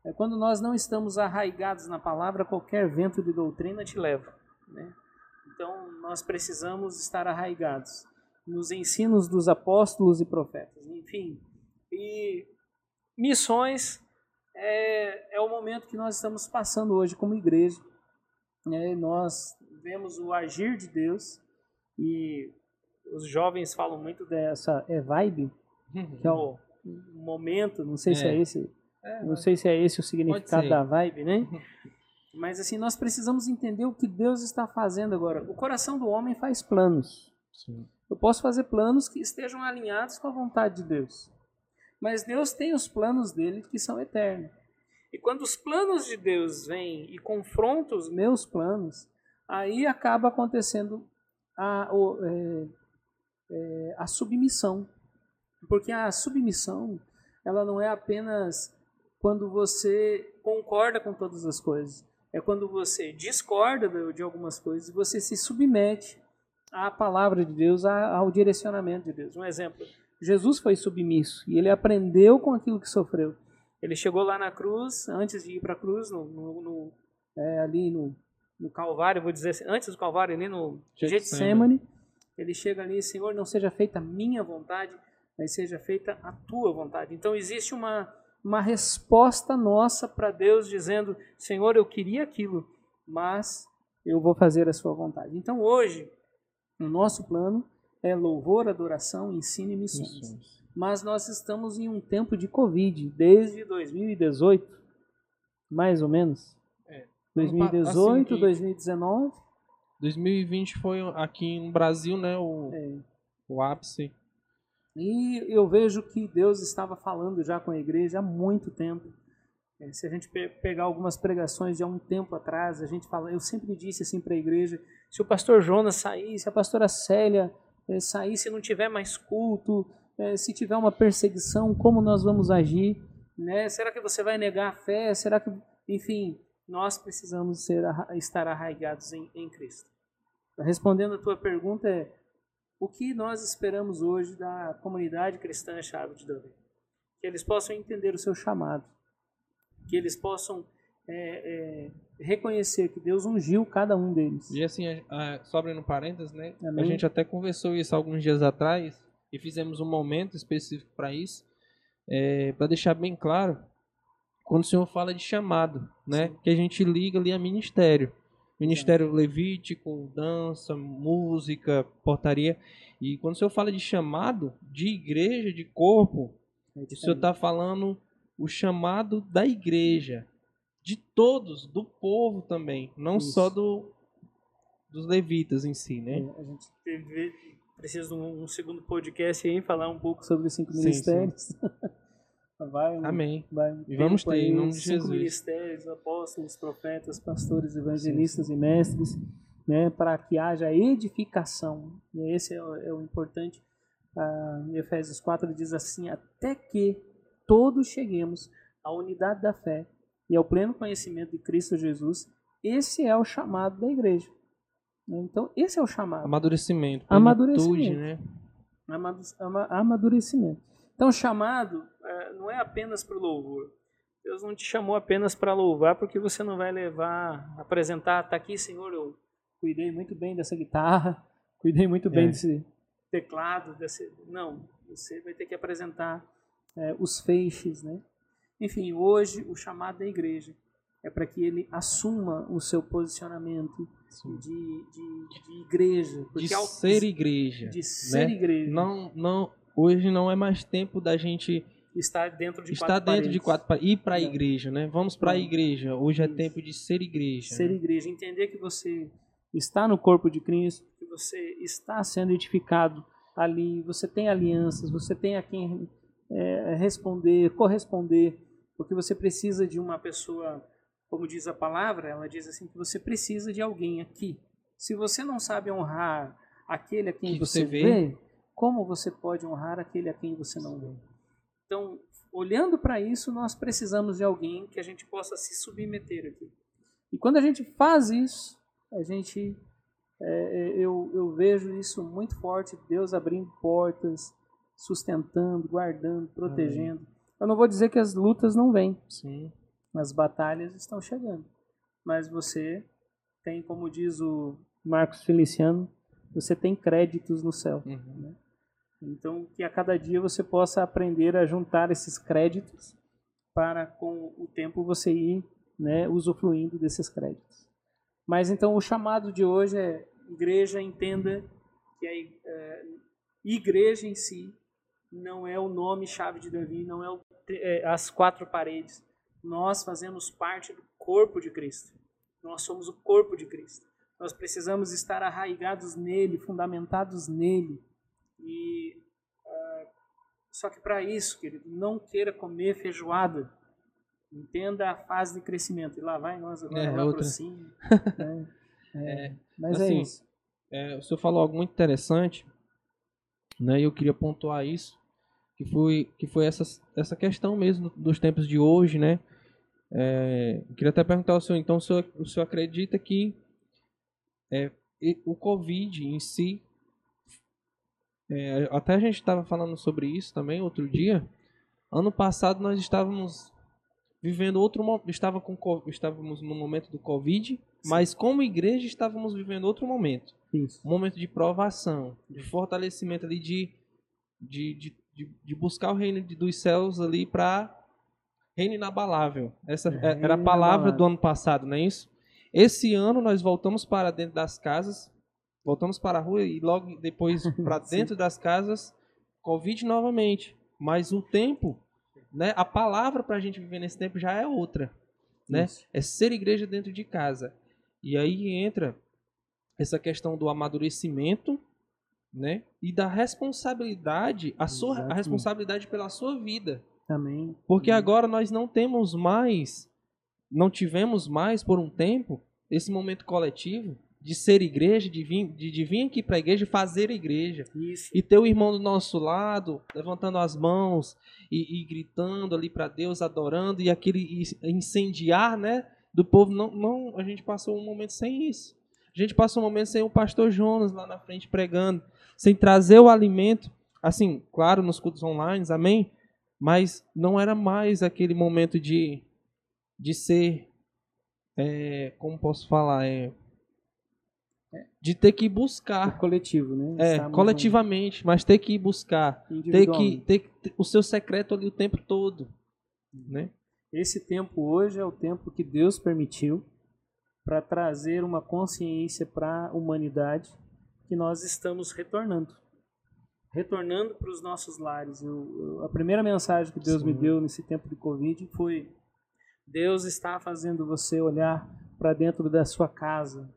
[SPEAKER 2] É, quando nós não estamos arraigados na palavra, qualquer vento de doutrina te leva. Né? Então, nós precisamos estar arraigados nos ensinos dos apóstolos e profetas. Enfim, e missões é, é o momento que nós estamos passando hoje como igreja. né? nós vemos o agir de Deus e os jovens falam muito dessa é vibe, que é o momento, não sei se é
[SPEAKER 1] É.
[SPEAKER 2] esse,
[SPEAKER 1] É,
[SPEAKER 2] não sei se é esse o significado da vibe, né? Mas assim, nós precisamos entender o que Deus está fazendo agora. O coração do homem faz planos.
[SPEAKER 1] sim.
[SPEAKER 2] Eu posso fazer planos que estejam alinhados com a vontade de Deus. Mas Deus tem os planos dele que são eternos. E quando os planos de Deus vêm e confrontam os meus planos, aí acaba acontecendo a, o- é, é, a submissão. Porque a submissão, ela não é apenas quando você concorda com todas as coisas. É quando você discorda de algumas coisas e você se submete à palavra de Deus, ao direcionamento de Deus. Um exemplo, Jesus foi submisso e ele aprendeu com aquilo que sofreu. Ele chegou lá na cruz, antes de ir para a cruz, no, no- no- é, ali no, no Calvário, vou dizer assim, antes do Calvário, ali no
[SPEAKER 1] Getsemane.
[SPEAKER 2] Ele chega ali, Senhor, não seja feita a minha vontade, mas seja feita a tua vontade. Então existe uma, uma resposta nossa para Deus dizendo, Senhor, eu queria aquilo, mas eu vou fazer a sua vontade. Então hoje, o nosso plano é louvor, adoração, ensino e missões.
[SPEAKER 1] Missões.
[SPEAKER 2] Mas nós estamos em um tempo de Covid, desde 2018, mais ou menos.
[SPEAKER 1] É.
[SPEAKER 2] 2018,
[SPEAKER 1] Assim que-
[SPEAKER 2] 2019.
[SPEAKER 1] 2020 foi aqui no Brasil, né, o,
[SPEAKER 2] é.
[SPEAKER 1] o ápice.
[SPEAKER 2] E eu vejo que Deus estava falando já com a igreja há muito tempo. É, Se a gente pe- pegar algumas pregações de há um tempo atrás, a gente fala, eu sempre disse assim para a igreja, se o pastor Jonas sair, se a pastora Célia eh, sair, se não tiver mais culto, eh, se tiver uma perseguição, como nós vamos agir? Né? Será que você vai negar a fé? Será que, enfim, nós precisamos ser, estar arraigados em, em Cristo. Respondendo a tua pergunta é, o que nós esperamos hoje da comunidade cristã Chave de Davi? Que eles possam entender o seu chamado, que eles possam é, é, reconhecer que Deus ungiu cada um deles.
[SPEAKER 1] E assim, só abrindo parênteses, né?
[SPEAKER 2] Amém.
[SPEAKER 1] A gente até conversou isso alguns dias atrás e fizemos um momento específico para isso, para deixar bem claro, quando o Senhor fala de chamado, né?
[SPEAKER 2] Sim.
[SPEAKER 1] Que a gente liga ali a ministério. Ministério levítico, dança, música, portaria. E quando o Senhor fala de chamado, de igreja, de corpo,
[SPEAKER 2] É
[SPEAKER 1] o Senhor está falando o chamado da igreja, de todos, do povo também, não
[SPEAKER 2] Isso.
[SPEAKER 1] só do dos levitas em si, né?
[SPEAKER 2] É, a gente teve- precisa de um, um segundo podcast aí falar um pouco sobre os cinco
[SPEAKER 1] Sim,
[SPEAKER 2] ministérios. Vai, um-
[SPEAKER 1] Amém.
[SPEAKER 2] vai
[SPEAKER 1] E vamos ter, em nome de Jesus.
[SPEAKER 2] ministérios, apóstolos, profetas, pastores, evangelistas e mestres, né, para que haja edificação. E esse é o, é o importante. Ah, Efésios 4 diz assim: até que todos cheguemos à unidade da fé e ao pleno conhecimento de Cristo Jesus. Esse é o chamado da igreja. Então, esse é o chamado.
[SPEAKER 1] Amadurecimento,
[SPEAKER 2] Amadurecimento.
[SPEAKER 1] né?
[SPEAKER 2] Amadu- ama- amadurecimento. Então, chamado eh, não é apenas para o louvor. Deus não te chamou apenas para louvar, porque você não vai levar, apresentar, tá aqui, Senhor, eu cuidei muito bem dessa guitarra, cuidei muito bem
[SPEAKER 1] É.
[SPEAKER 2] desse teclado, desse... não, você vai ter que apresentar eh, os feixes, né? Enfim, hoje o chamado da igreja é para que ele assuma o seu posicionamento de, de, de igreja,
[SPEAKER 1] De ser igreja.
[SPEAKER 2] de ser
[SPEAKER 1] né?
[SPEAKER 2] igreja.
[SPEAKER 1] Não, não, hoje não é mais tempo da gente
[SPEAKER 2] estar dentro de
[SPEAKER 1] estar
[SPEAKER 2] quatro
[SPEAKER 1] dentro
[SPEAKER 2] paredes.
[SPEAKER 1] de quatro. Ir para a igreja, né? Vamos para a igreja. Hoje é
[SPEAKER 2] Isso.
[SPEAKER 1] tempo de ser igreja.
[SPEAKER 2] ser
[SPEAKER 1] né?
[SPEAKER 2] igreja, entender que você está no corpo de Cristo, que você está sendo edificado ali, você tem alianças, você tem a quem é, responder, corresponder, porque você precisa de uma pessoa, como diz a palavra, ela diz assim que você precisa de alguém aqui. Se você não sabe honrar aquele a quem
[SPEAKER 1] Que
[SPEAKER 2] você
[SPEAKER 1] você
[SPEAKER 2] vê,
[SPEAKER 1] vê.
[SPEAKER 2] Como você pode honrar aquele a quem você não vê? Então, olhando para isso, nós precisamos de alguém que a gente possa se submeter aqui. E quando a gente faz isso, a gente, é, é, eu, eu vejo isso muito forte, Deus abrindo portas, sustentando, guardando, protegendo. Eu não vou dizer que as lutas não vêm,
[SPEAKER 1] Sim.
[SPEAKER 2] as batalhas estão chegando. Mas você tem, como diz o Marcos Feliciano, você tem créditos no céu.
[SPEAKER 1] Uhum.
[SPEAKER 2] Então, que a cada dia você possa aprender a juntar esses créditos para, com o tempo, você ir né, usufruindo desses créditos. Mas então, o chamado de hoje é: igreja, entenda que a é, igreja em si não é o nome chave de Davi, não é, o é, as quatro paredes. Nós fazemos parte do corpo de Cristo. Nós somos o corpo de Cristo. Nós precisamos estar arraigados nele, fundamentados nele. E ah, só que para isso, querido, não queira comer feijoada. Entenda a fase de crescimento. E lá vai nós agora
[SPEAKER 1] É,
[SPEAKER 2] lá
[SPEAKER 1] outra.
[SPEAKER 2] cima. né? É, mas
[SPEAKER 1] assim,
[SPEAKER 2] é isso.
[SPEAKER 1] É, o senhor falou algo muito interessante, né? E eu queria pontuar isso, que foi, que foi essa, essa questão mesmo dos tempos de hoje, né? É, queria até perguntar ao senhor, então o senhor, o senhor acredita que é, o Covid em si, é, até a gente estava falando sobre isso também outro dia. Ano passado nós estávamos vivendo outro momento, estava com, co- estávamos no momento do Covid, Mas como igreja estávamos vivendo outro momento.
[SPEAKER 2] Isso.
[SPEAKER 1] Um momento de provação, de fortalecimento ali, de, de, de, de, de buscar o reino dos céus ali para reino inabalável. Essa
[SPEAKER 2] É,
[SPEAKER 1] era a palavra
[SPEAKER 2] inabalável.
[SPEAKER 1] do ano passado, não é isso? Esse ano nós voltamos para dentro das casas, voltamos para a rua e logo depois para dentro das casas, Covid novamente. Mas o tempo, né? A palavra para a gente viver nesse tempo já é outra, né?
[SPEAKER 2] Isso.
[SPEAKER 1] É ser igreja dentro de casa. E aí entra essa questão do amadurecimento, né? E da responsabilidade, a sua a responsabilidade pela sua vida.
[SPEAKER 2] Também.
[SPEAKER 1] Porque
[SPEAKER 2] Uhum.
[SPEAKER 1] agora nós não temos mais, não tivemos mais por um tempo esse momento coletivo de ser igreja, de vir, de, de vir aqui para a igreja fazer igreja.
[SPEAKER 2] Isso.
[SPEAKER 1] E ter o irmão do nosso lado, levantando as mãos e, e gritando ali para Deus, adorando, e aquele incendiar, né? Do povo. Não, não, a gente passou um momento sem isso. A gente passou um momento sem o pastor Jonas lá na frente pregando, sem trazer o alimento. Assim, claro, nos cultos online, amém? Mas não era mais aquele momento de, de ser. é, como posso falar? É, de ter que
[SPEAKER 2] O
[SPEAKER 1] buscar.
[SPEAKER 2] coletivo, né?
[SPEAKER 1] É, coletivamente, mas ter que buscar, ter que ter, o seu secreto ali o tempo todo, né?
[SPEAKER 2] Esse tempo hoje é o tempo que Deus permitiu para trazer uma consciência para a humanidade que nós estamos retornando. Retornando para os nossos lares. Eu- eu- a primeira mensagem que Deus me
[SPEAKER 1] Sim.
[SPEAKER 2] deu nesse tempo de Covid foi: Deus está fazendo você olhar para dentro da sua casa.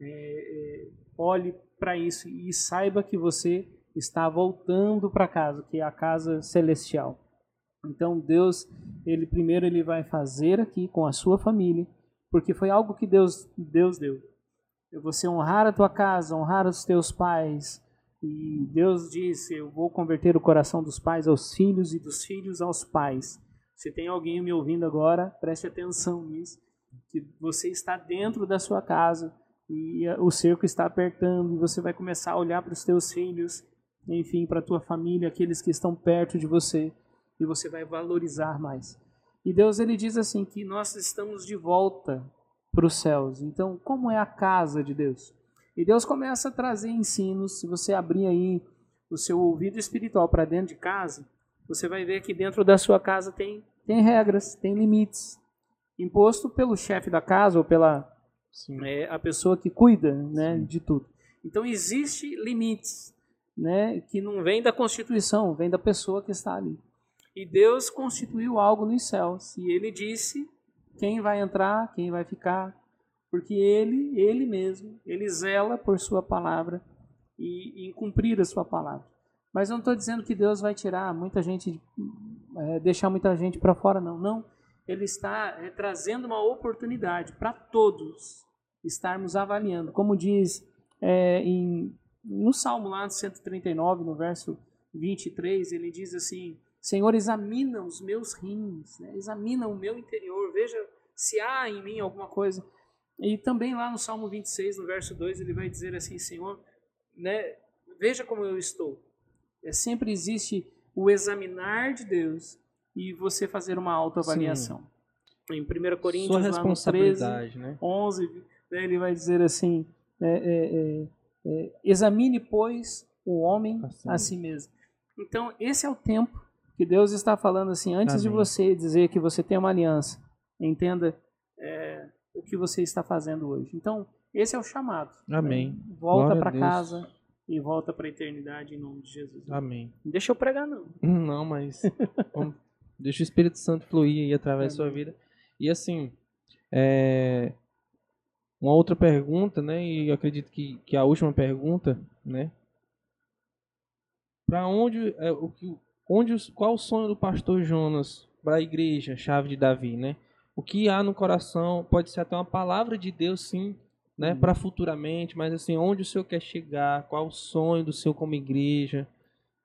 [SPEAKER 2] É, é, olhe para isso e saiba que você está voltando para casa, que é a casa celestial. Então Deus, ele primeiro ele vai fazer aqui com a sua família, porque foi algo que Deus Deus deu. Você honrar a tua casa, honrar os teus pais. E Deus disse: Eu vou converter o coração dos pais aos filhos e dos filhos aos pais. Se tem alguém me ouvindo agora, preste atenção nisso. Que você está dentro da sua casa e o cerco está apertando e você vai começar a olhar para os teus filhos, enfim, para a tua família, aqueles que estão perto de você e você vai valorizar mais. E Deus ele diz assim que nós estamos de volta para os céus. Então, como é a casa de Deus? E Deus começa a trazer ensinos. Se você abrir aí o seu ouvido espiritual para dentro de casa, você vai ver que dentro da sua casa tem tem regras, tem limites imposto pelo chefe da casa ou pela é a pessoa que cuida né,
[SPEAKER 1] Sim.
[SPEAKER 2] de tudo. Então, existe limites né, que não vem da Constituição, vem da pessoa que está ali. E Deus constituiu algo nos céus. E Ele disse quem vai entrar, quem vai ficar, porque Ele, Ele mesmo, Ele zela por Sua palavra e em cumprir a Sua palavra. Mas eu não estou dizendo que Deus vai tirar muita gente, é, deixar muita gente para fora, não. Não. Ele está é, trazendo uma oportunidade para todos estarmos avaliando. Como diz é, em, no Salmo lá, 139, no verso 23, ele diz assim: Senhor, examina os meus rins, né? examina o meu interior, veja se há em mim alguma coisa. E também lá no Salmo 26, no verso 2, ele vai dizer assim: Senhor, né, veja como eu estou. É, sempre existe o examinar de Deus e você fazer uma autoavaliação. Em 1
[SPEAKER 1] Sua
[SPEAKER 2] Coríntios, no 13,
[SPEAKER 1] responsabilidade, né?
[SPEAKER 2] 11, né, ele vai dizer assim: é, é, é, é, examine, pois, o homem
[SPEAKER 1] Assim
[SPEAKER 2] a si mesmo. Então, esse é o tempo que Deus está falando assim, antes de
[SPEAKER 1] Amém.
[SPEAKER 2] você dizer que você tem uma aliança, entenda é, o que você está fazendo hoje. Então, esse é o chamado.
[SPEAKER 1] Amém.
[SPEAKER 2] né? Volta para casa e volta para a eternidade em nome de Jesus.
[SPEAKER 1] Amém.
[SPEAKER 2] Não deixa eu pregar, não.
[SPEAKER 1] Não, mas vamos- deixa o Espírito Santo fluir aí através da sua
[SPEAKER 2] Amém.
[SPEAKER 1] vida. E assim, é, uma outra pergunta, né? E eu acredito que, que a última pergunta, né? Para onde é o que onde qual o sonho do pastor Jonas para a igreja, chave de Davi, né? O que há no coração pode ser até uma palavra de Deus, sim, né?
[SPEAKER 2] Uhum.
[SPEAKER 1] Para futuramente, mas assim, onde o senhor quer chegar? Qual o sonho do senhor como igreja?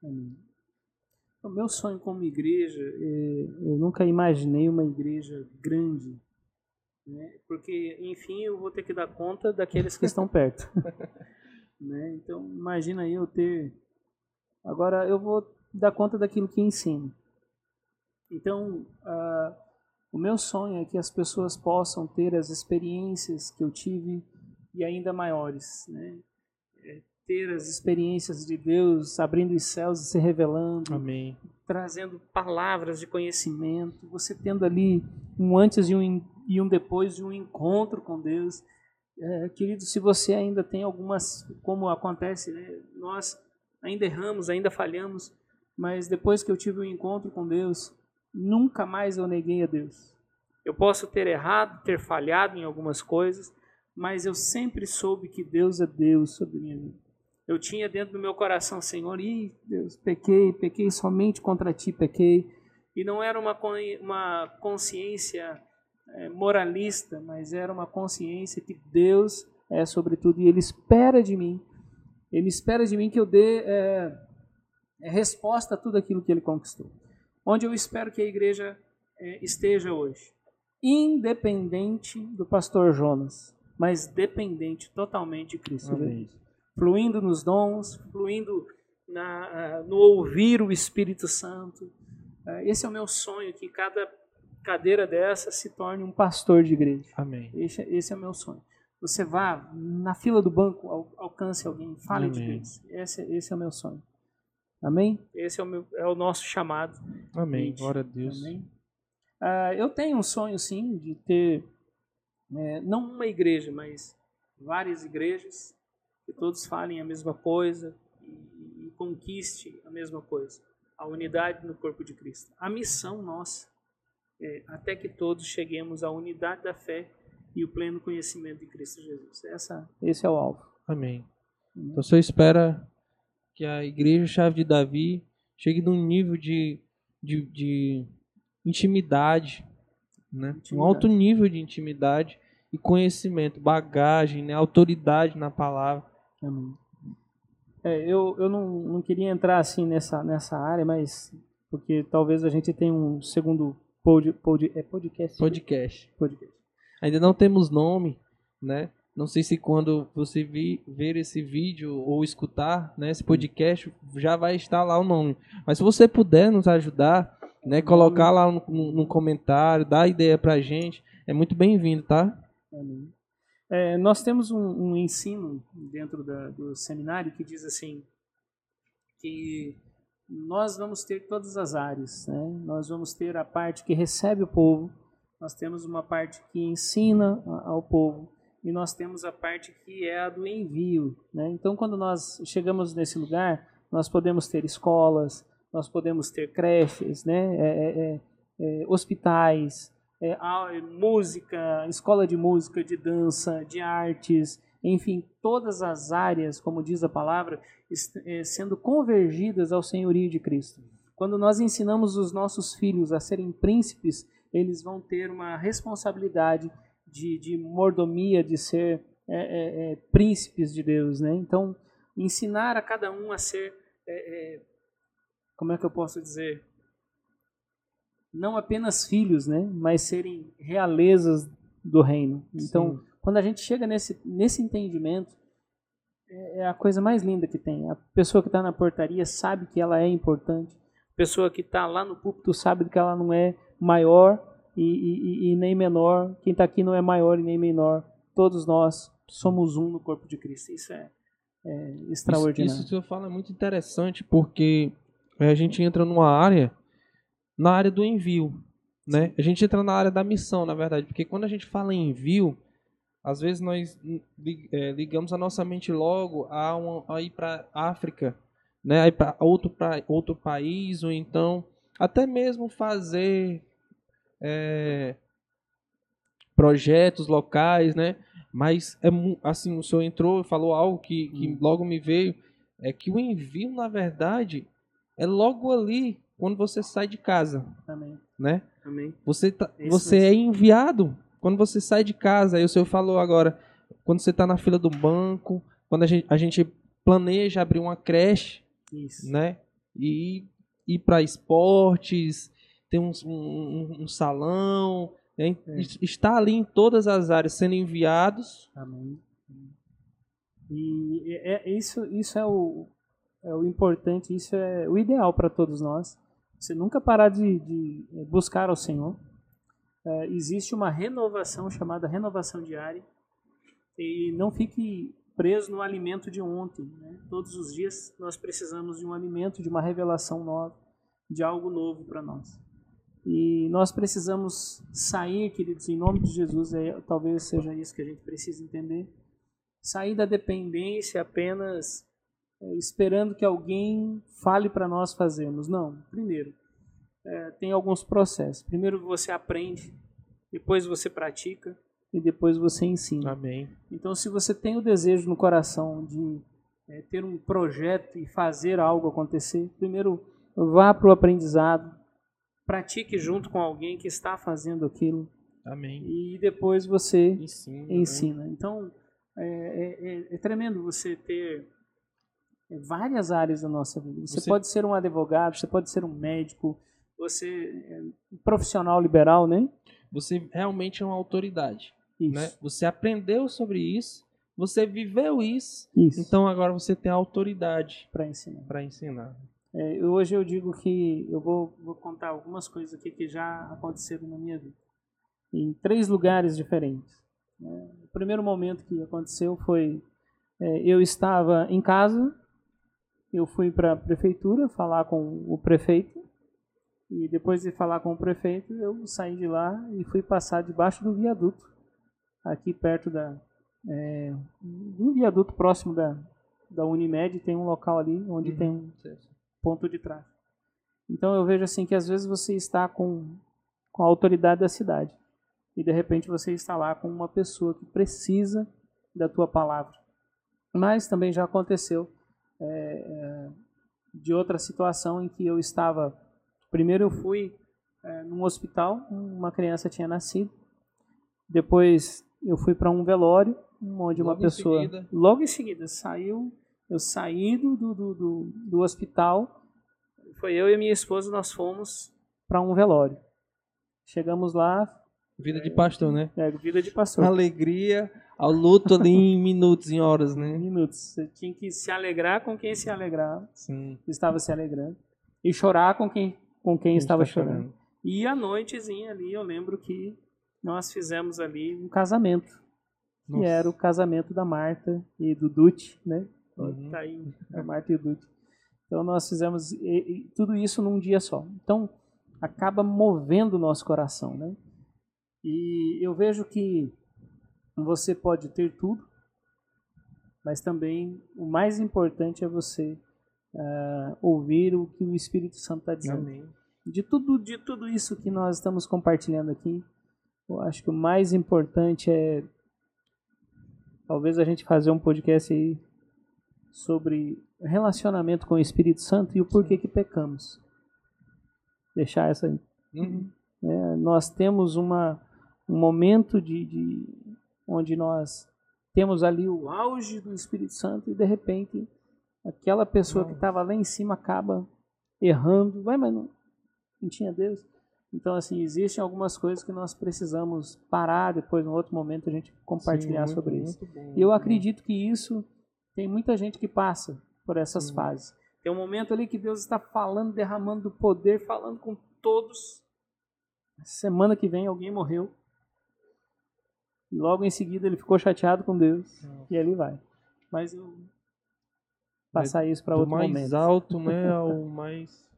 [SPEAKER 2] Amém. O meu sonho como igreja, é, eu nunca imaginei uma igreja grande, né? porque, enfim, eu vou ter que dar conta daqueles que estão perto. né? Então, imagina eu ter. Agora, eu vou dar conta daquilo que ensino. Então, ah, O meu sonho é que as pessoas possam ter as experiências que eu tive e ainda maiores, né? É, ter as experiências de Deus abrindo os céus e se revelando,
[SPEAKER 1] Amém.
[SPEAKER 2] trazendo palavras de conhecimento, você tendo ali um antes e um, e um depois de um encontro com Deus. É, querido, se você ainda tem algumas, como acontece, né? nós ainda erramos, ainda falhamos, mas depois que eu tive um encontro com Deus, nunca mais eu neguei a Deus. Eu posso ter errado, ter falhado em algumas coisas, mas eu sempre soube que Deus é Deus sobre minha vida. Eu tinha dentro do meu coração, Senhor, e Deus, pequei, pequei somente contra ti, pequei. E não era uma, uma consciência é, moralista, mas era uma consciência que Deus é sobre tudo e Ele espera de mim. Ele espera de mim que eu dê é, resposta a tudo aquilo que Ele conquistou. Onde eu espero que a igreja é, esteja hoje, independente do pastor Jonas, mas dependente totalmente de Cristo Jesus fluindo nos dons, fluindo na, no ouvir o Espírito Santo. É, esse é o meu sonho, que cada cadeira dessa se torne um pastor de igreja.
[SPEAKER 1] Amém.
[SPEAKER 2] Esse, esse é o meu sonho. Você vá na fila do banco, alcance alguém, fale Amém. de Deus. Esse, esse é o meu sonho. Amém? Esse é o, meu, é o nosso chamado.
[SPEAKER 1] Amém. Gente. Glória a Deus.
[SPEAKER 2] Amém. Uh, eu tenho um sonho, sim, de ter, é, não uma igreja, mas várias igrejas que todos falem a mesma coisa e, e conquiste a mesma coisa, a unidade no corpo de Cristo. A missão nossa é até que todos cheguemos à unidade da fé e o pleno conhecimento de Cristo Jesus. Essa, esse é o alvo.
[SPEAKER 1] Amém. Então, o Senhor espera que a igreja Chave de Davi chegue num nível de, de, de intimidade, né? Intimidade. um alto nível de intimidade e conhecimento, bagagem, né? autoridade na palavra,
[SPEAKER 2] Amém. É, eu eu não, não queria entrar assim nessa, nessa área, mas porque talvez a gente tenha um segundo pod, pod, é podcast.
[SPEAKER 1] Podcast. Podcast. Ainda não temos nome, né? Não sei se quando você vi, ver esse vídeo ou escutar né, esse podcast, já vai estar lá o nome. Mas se você puder nos ajudar, né, colocar lá no, no, comentário, dar ideia pra gente, é muito bem-vindo, tá?
[SPEAKER 2] É, nós temos um, um ensino dentro da, do seminário que diz assim que nós vamos ter todas as áreas, né? Nós vamos ter a parte que recebe o povo, nós temos uma parte que ensina ao povo e nós temos a parte que é a do envio, né? Então, quando nós chegamos nesse lugar, nós podemos ter escolas, nós podemos ter creches, né? É, é, é, é hospitais, é, música, escola de música, de dança, de artes, enfim, todas as áreas, como diz a palavra, é, sendo convergidas ao senhorio de Cristo. Quando nós ensinamos os nossos filhos a serem príncipes, eles vão ter uma responsabilidade de, de mordomia, de ser é, é, é príncipes de Deus. Né? Então, ensinar a cada um a ser, é, é, como é que eu posso dizer? Não apenas filhos, né, mas serem realezas do reino. Então, Sim. quando a gente chega nesse, nesse entendimento, é, é a coisa mais linda que tem. A pessoa que está na portaria sabe que ela é importante. A pessoa que está lá no púlpito sabe que ela não é maior e, e, e nem menor. Quem está aqui não é maior e nem menor. Todos nós somos um no corpo de Cristo. Isso é, é extraordinário.
[SPEAKER 1] Isso, isso que o senhor fala é muito interessante porque a gente entra numa área na área do envio. Né? A gente entra na área da missão, na verdade, porque quando a gente fala em envio, às vezes nós é, ligamos a nossa mente logo a, um, a ir para África, né? a ir para outro, pra, outro país, ou então até mesmo fazer é, projetos locais, né? Mas é assim, o senhor entrou e falou algo que, que hum. logo me veio, é que o envio, na verdade, é logo ali quando você sai de casa.
[SPEAKER 2] Amém.
[SPEAKER 1] Né?
[SPEAKER 2] Amém.
[SPEAKER 1] Você, tá, você é enviado quando você sai de casa. Aí o senhor falou agora, quando você está na fila do banco, quando a gente, a gente planeja abrir uma creche,
[SPEAKER 2] Isso.
[SPEAKER 1] né? E ir para esportes, ter um, um, um salão, né? é. está ali em todas as áreas sendo enviados.
[SPEAKER 2] Amém. E é, é, isso, isso é o, é o importante, isso é o ideal para todos nós. Você nunca parar de, de buscar ao Senhor. é, existe uma renovação chamada renovação diária. E não fique preso no alimento de ontem. Né? Todos os dias nós precisamos de um alimento, de uma revelação nova, de algo novo para nós. E nós precisamos sair, queridos, em nome de Jesus, é, talvez seja isso que a gente precisa entender. Sair da dependência apenas esperando que alguém fale para nós fazermos. Não, primeiro, é, tem alguns processos. Primeiro você aprende, depois você pratica e depois você ensina.
[SPEAKER 1] Amém.
[SPEAKER 2] Então, se você tem o desejo no coração de é, ter um projeto e fazer algo acontecer, primeiro vá para o aprendizado, pratique junto com alguém que está fazendo aquilo.
[SPEAKER 1] Amém.
[SPEAKER 2] E depois você
[SPEAKER 1] ensina.
[SPEAKER 2] Né? ensina. Então, é, é, é, é, tremendo você ter várias áreas da nossa vida. Você, você, pode ser um advogado, você pode ser um médico, você é um profissional liberal, né?
[SPEAKER 1] Você realmente é uma autoridade. Né? Você aprendeu sobre isso, você viveu isso, isso. então agora você tem autoridade
[SPEAKER 2] para ensinar.
[SPEAKER 1] Para ensinar.
[SPEAKER 2] É, hoje eu digo que eu vou, vou contar algumas coisas aqui que já aconteceram na minha vida, em três lugares diferentes. Né? O primeiro momento que aconteceu foi é, eu estava em casa, eu fui para a prefeitura falar com o prefeito e depois de falar com o prefeito eu saí de lá e fui passar debaixo do viaduto aqui perto da é, um viaduto próximo da, da Unimed tem um local ali onde uhum. tem um ponto de tráfego. Então eu vejo assim que às vezes você está com, com a autoridade da cidade e de repente você está lá com uma pessoa que precisa da tua palavra. Mas também já aconteceu é, é, de outra situação em que eu estava. Primeiro eu fui é, num hospital, uma criança tinha nascido. Depois eu fui para um velório, onde logo uma pessoa. Em logo em seguida saiu. Eu saí do, do, do, do hospital. Foi eu e minha esposa, nós fomos para um velório. Chegamos lá.
[SPEAKER 1] Vida de pastor, né?
[SPEAKER 2] É, vida de pastor.
[SPEAKER 1] Alegria ao luto ali em minutos, em horas, né?
[SPEAKER 2] Minutos. Você tinha que se alegrar com quem se alegrava.
[SPEAKER 1] Sim.
[SPEAKER 2] Estava se alegrando. E chorar com quem, com quem, quem estava chorando. chorando. E à noitezinha ali, eu lembro que nós fizemos ali um casamento. Nossa. Que era o casamento da Marta e do Dutti, né? Uhum. Tá aí, a Marta e o Dutti. Então nós fizemos e, e, tudo isso num dia só. Então acaba movendo o nosso coração, né? E eu vejo que você pode ter tudo, mas também o mais importante é você uh, ouvir o que o Espírito Santo está dizendo.
[SPEAKER 1] Amém.
[SPEAKER 2] De tudo, de tudo isso que nós estamos compartilhando aqui, eu acho que o mais importante é talvez a gente fazer um podcast aí sobre relacionamento com o Espírito Santo e o porquê que pecamos. Deixar essa.
[SPEAKER 1] Uhum.
[SPEAKER 2] É, nós temos uma, um momento de, de onde nós temos ali o auge do Espírito Santo e de repente aquela pessoa que estava lá em cima acaba errando, vai, mas não, não tinha Deus. Então, assim, existem algumas coisas que nós precisamos parar depois, em outro momento, a gente compartilhar Sim, muito, sobre isso. Bom, e eu acredito que isso tem muita gente que passa por essas Sim. fases. Tem um momento ali que Deus está falando, derramando do poder, falando com todos. Semana que vem alguém morreu. E logo em seguida ele ficou chateado com Deus. E ali vai. Mas eu passar isso para outro
[SPEAKER 1] mais
[SPEAKER 2] momento.
[SPEAKER 1] mais alto, né, ao mais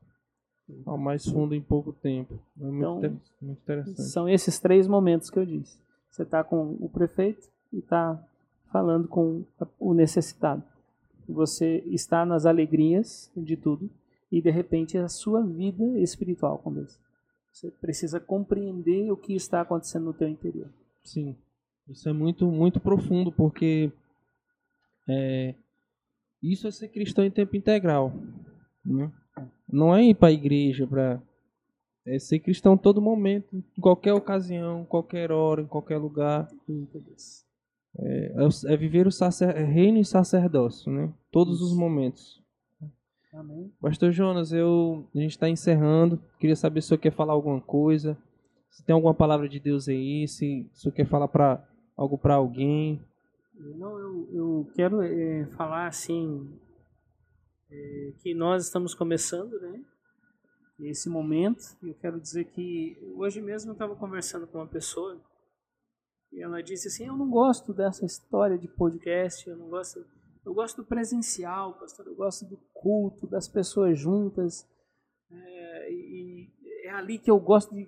[SPEAKER 1] ao mais fundo em pouco tempo. É muito, então, inter... muito interessante.
[SPEAKER 2] São esses três momentos que eu disse. Você está com o prefeito e está falando com o necessitado. Você está nas alegrias de tudo e de repente a sua vida espiritual com Deus. Você precisa compreender o que está acontecendo no teu interior.
[SPEAKER 1] Sim, isso é muito muito profundo porque é, isso é ser cristão em tempo integral, né? Não é ir para a igreja para é ser cristão todo momento, em qualquer ocasião, qualquer hora, em qualquer lugar. É, é, é viver o sacer, é reino e sacerdócio, né? Todos os momentos.
[SPEAKER 2] Amém.
[SPEAKER 1] Pastor Jonas, eu, a gente está encerrando. Queria saber se o senhor quer falar alguma coisa. Se tem alguma palavra de Deus aí, se o senhor quer falar para algo para alguém.
[SPEAKER 2] Não, eu, eu quero é, falar assim é, que nós estamos começando, né? esse momento. Eu quero dizer que hoje mesmo eu estava conversando com uma pessoa e ela disse assim: Eu não gosto dessa história de podcast, eu não gosto. Eu gosto do presencial, pastor. Eu gosto do culto, das pessoas juntas. É, e é ali que eu gosto de.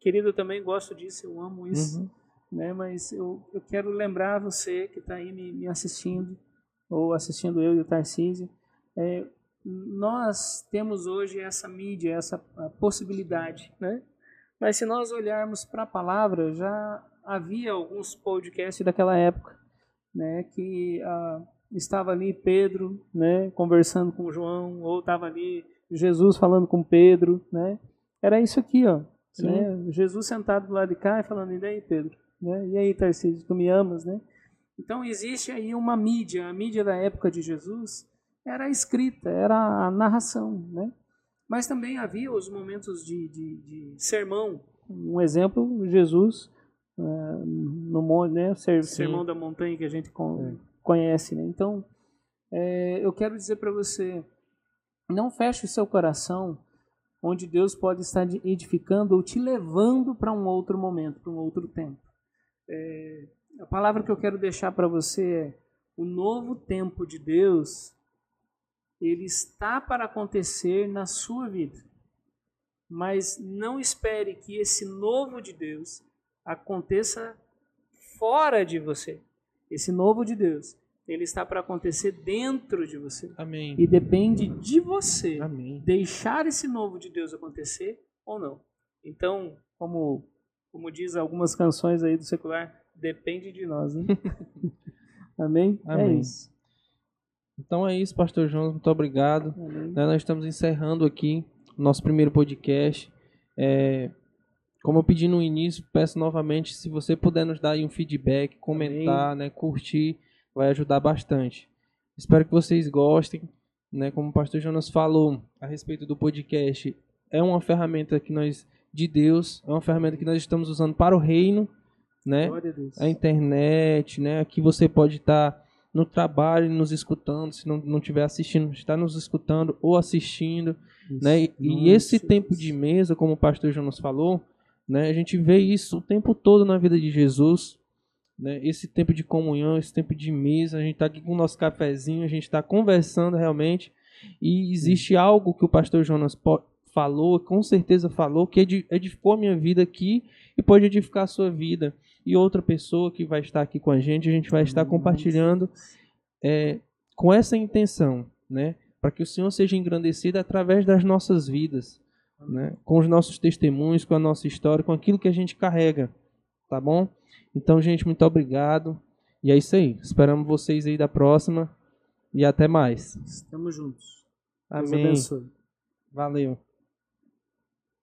[SPEAKER 2] Querido, eu também gosto disso, eu amo isso. Uhum. Né? Mas eu, eu quero lembrar você que está aí me, me, assistindo, ou assistindo eu e o Tarcísio. É, nós temos hoje essa mídia, essa possibilidade, né? Mas se nós olharmos para a palavra, já havia alguns podcasts daquela época, né? Que ah, estava ali Pedro, né? Conversando com João, ou estava ali Jesus falando com Pedro, né? Era isso aqui, ó. Né? Jesus sentado do lado de cá e falando, e daí, Pedro? Né? E aí, Tarcísio, tu me amas, né? Então existe aí uma mídia, a mídia da época de Jesus era a escrita, era a narração, né? Mas também havia os momentos de, de, de sermão. Um exemplo, Jesus uh, no monte, né? Ser, sermão da montanha que a gente con é. conhece, né? Então, é, eu quero dizer para você, não feche o seu coração onde Deus pode estar edificando ou te levando para um outro momento, para um outro tempo. É, a palavra que eu quero deixar para você é: o novo tempo de Deus, ele está para acontecer na sua vida. Mas não espere que esse novo de Deus aconteça fora de você. Esse novo de Deus ele está para acontecer dentro de você.
[SPEAKER 1] Amém.
[SPEAKER 2] E depende de você
[SPEAKER 1] Amém.
[SPEAKER 2] deixar esse novo de Deus acontecer ou não. Então, como como diz algumas canções aí do secular, depende de nós, né? Amém?
[SPEAKER 1] Amém. É isso. Então é isso, Pastor João, muito obrigado. Né, nós estamos encerrando aqui o nosso primeiro podcast. É, como eu pedi no início, peço novamente, se você puder nos dar um feedback, comentar, né, curtir, vai ajudar bastante. Espero que vocês gostem. Né? Como o pastor Jonas falou a respeito do podcast, é uma ferramenta que nós de Deus, é uma ferramenta que nós estamos usando para o reino, né? A, a internet, né? Aqui você pode estar no trabalho nos escutando, se não não estiver assistindo, está nos escutando ou assistindo, isso. né? E, e esse tempo de mesa, como o pastor Jonas falou, né? A gente vê isso o tempo todo na vida de Jesus, né? Esse tempo de comunhão, esse tempo de mesa, a gente está aqui com o nosso cafezinho, a gente está conversando realmente. E existe algo que o pastor Jonas falou, com certeza falou, que edificou a minha vida aqui e pode edificar a sua vida. E outra pessoa que vai estar aqui com a gente, a gente vai estar compartilhando é, com essa intenção, né? Para que o Senhor seja engrandecido através das nossas vidas, né? Com os nossos testemunhos, com a nossa história, com aquilo que a gente carrega, tá bom? Então, gente, muito obrigado. E é isso aí. Esperamos vocês aí da próxima. E até mais.
[SPEAKER 2] Estamos juntos.
[SPEAKER 1] Amém. Valeu.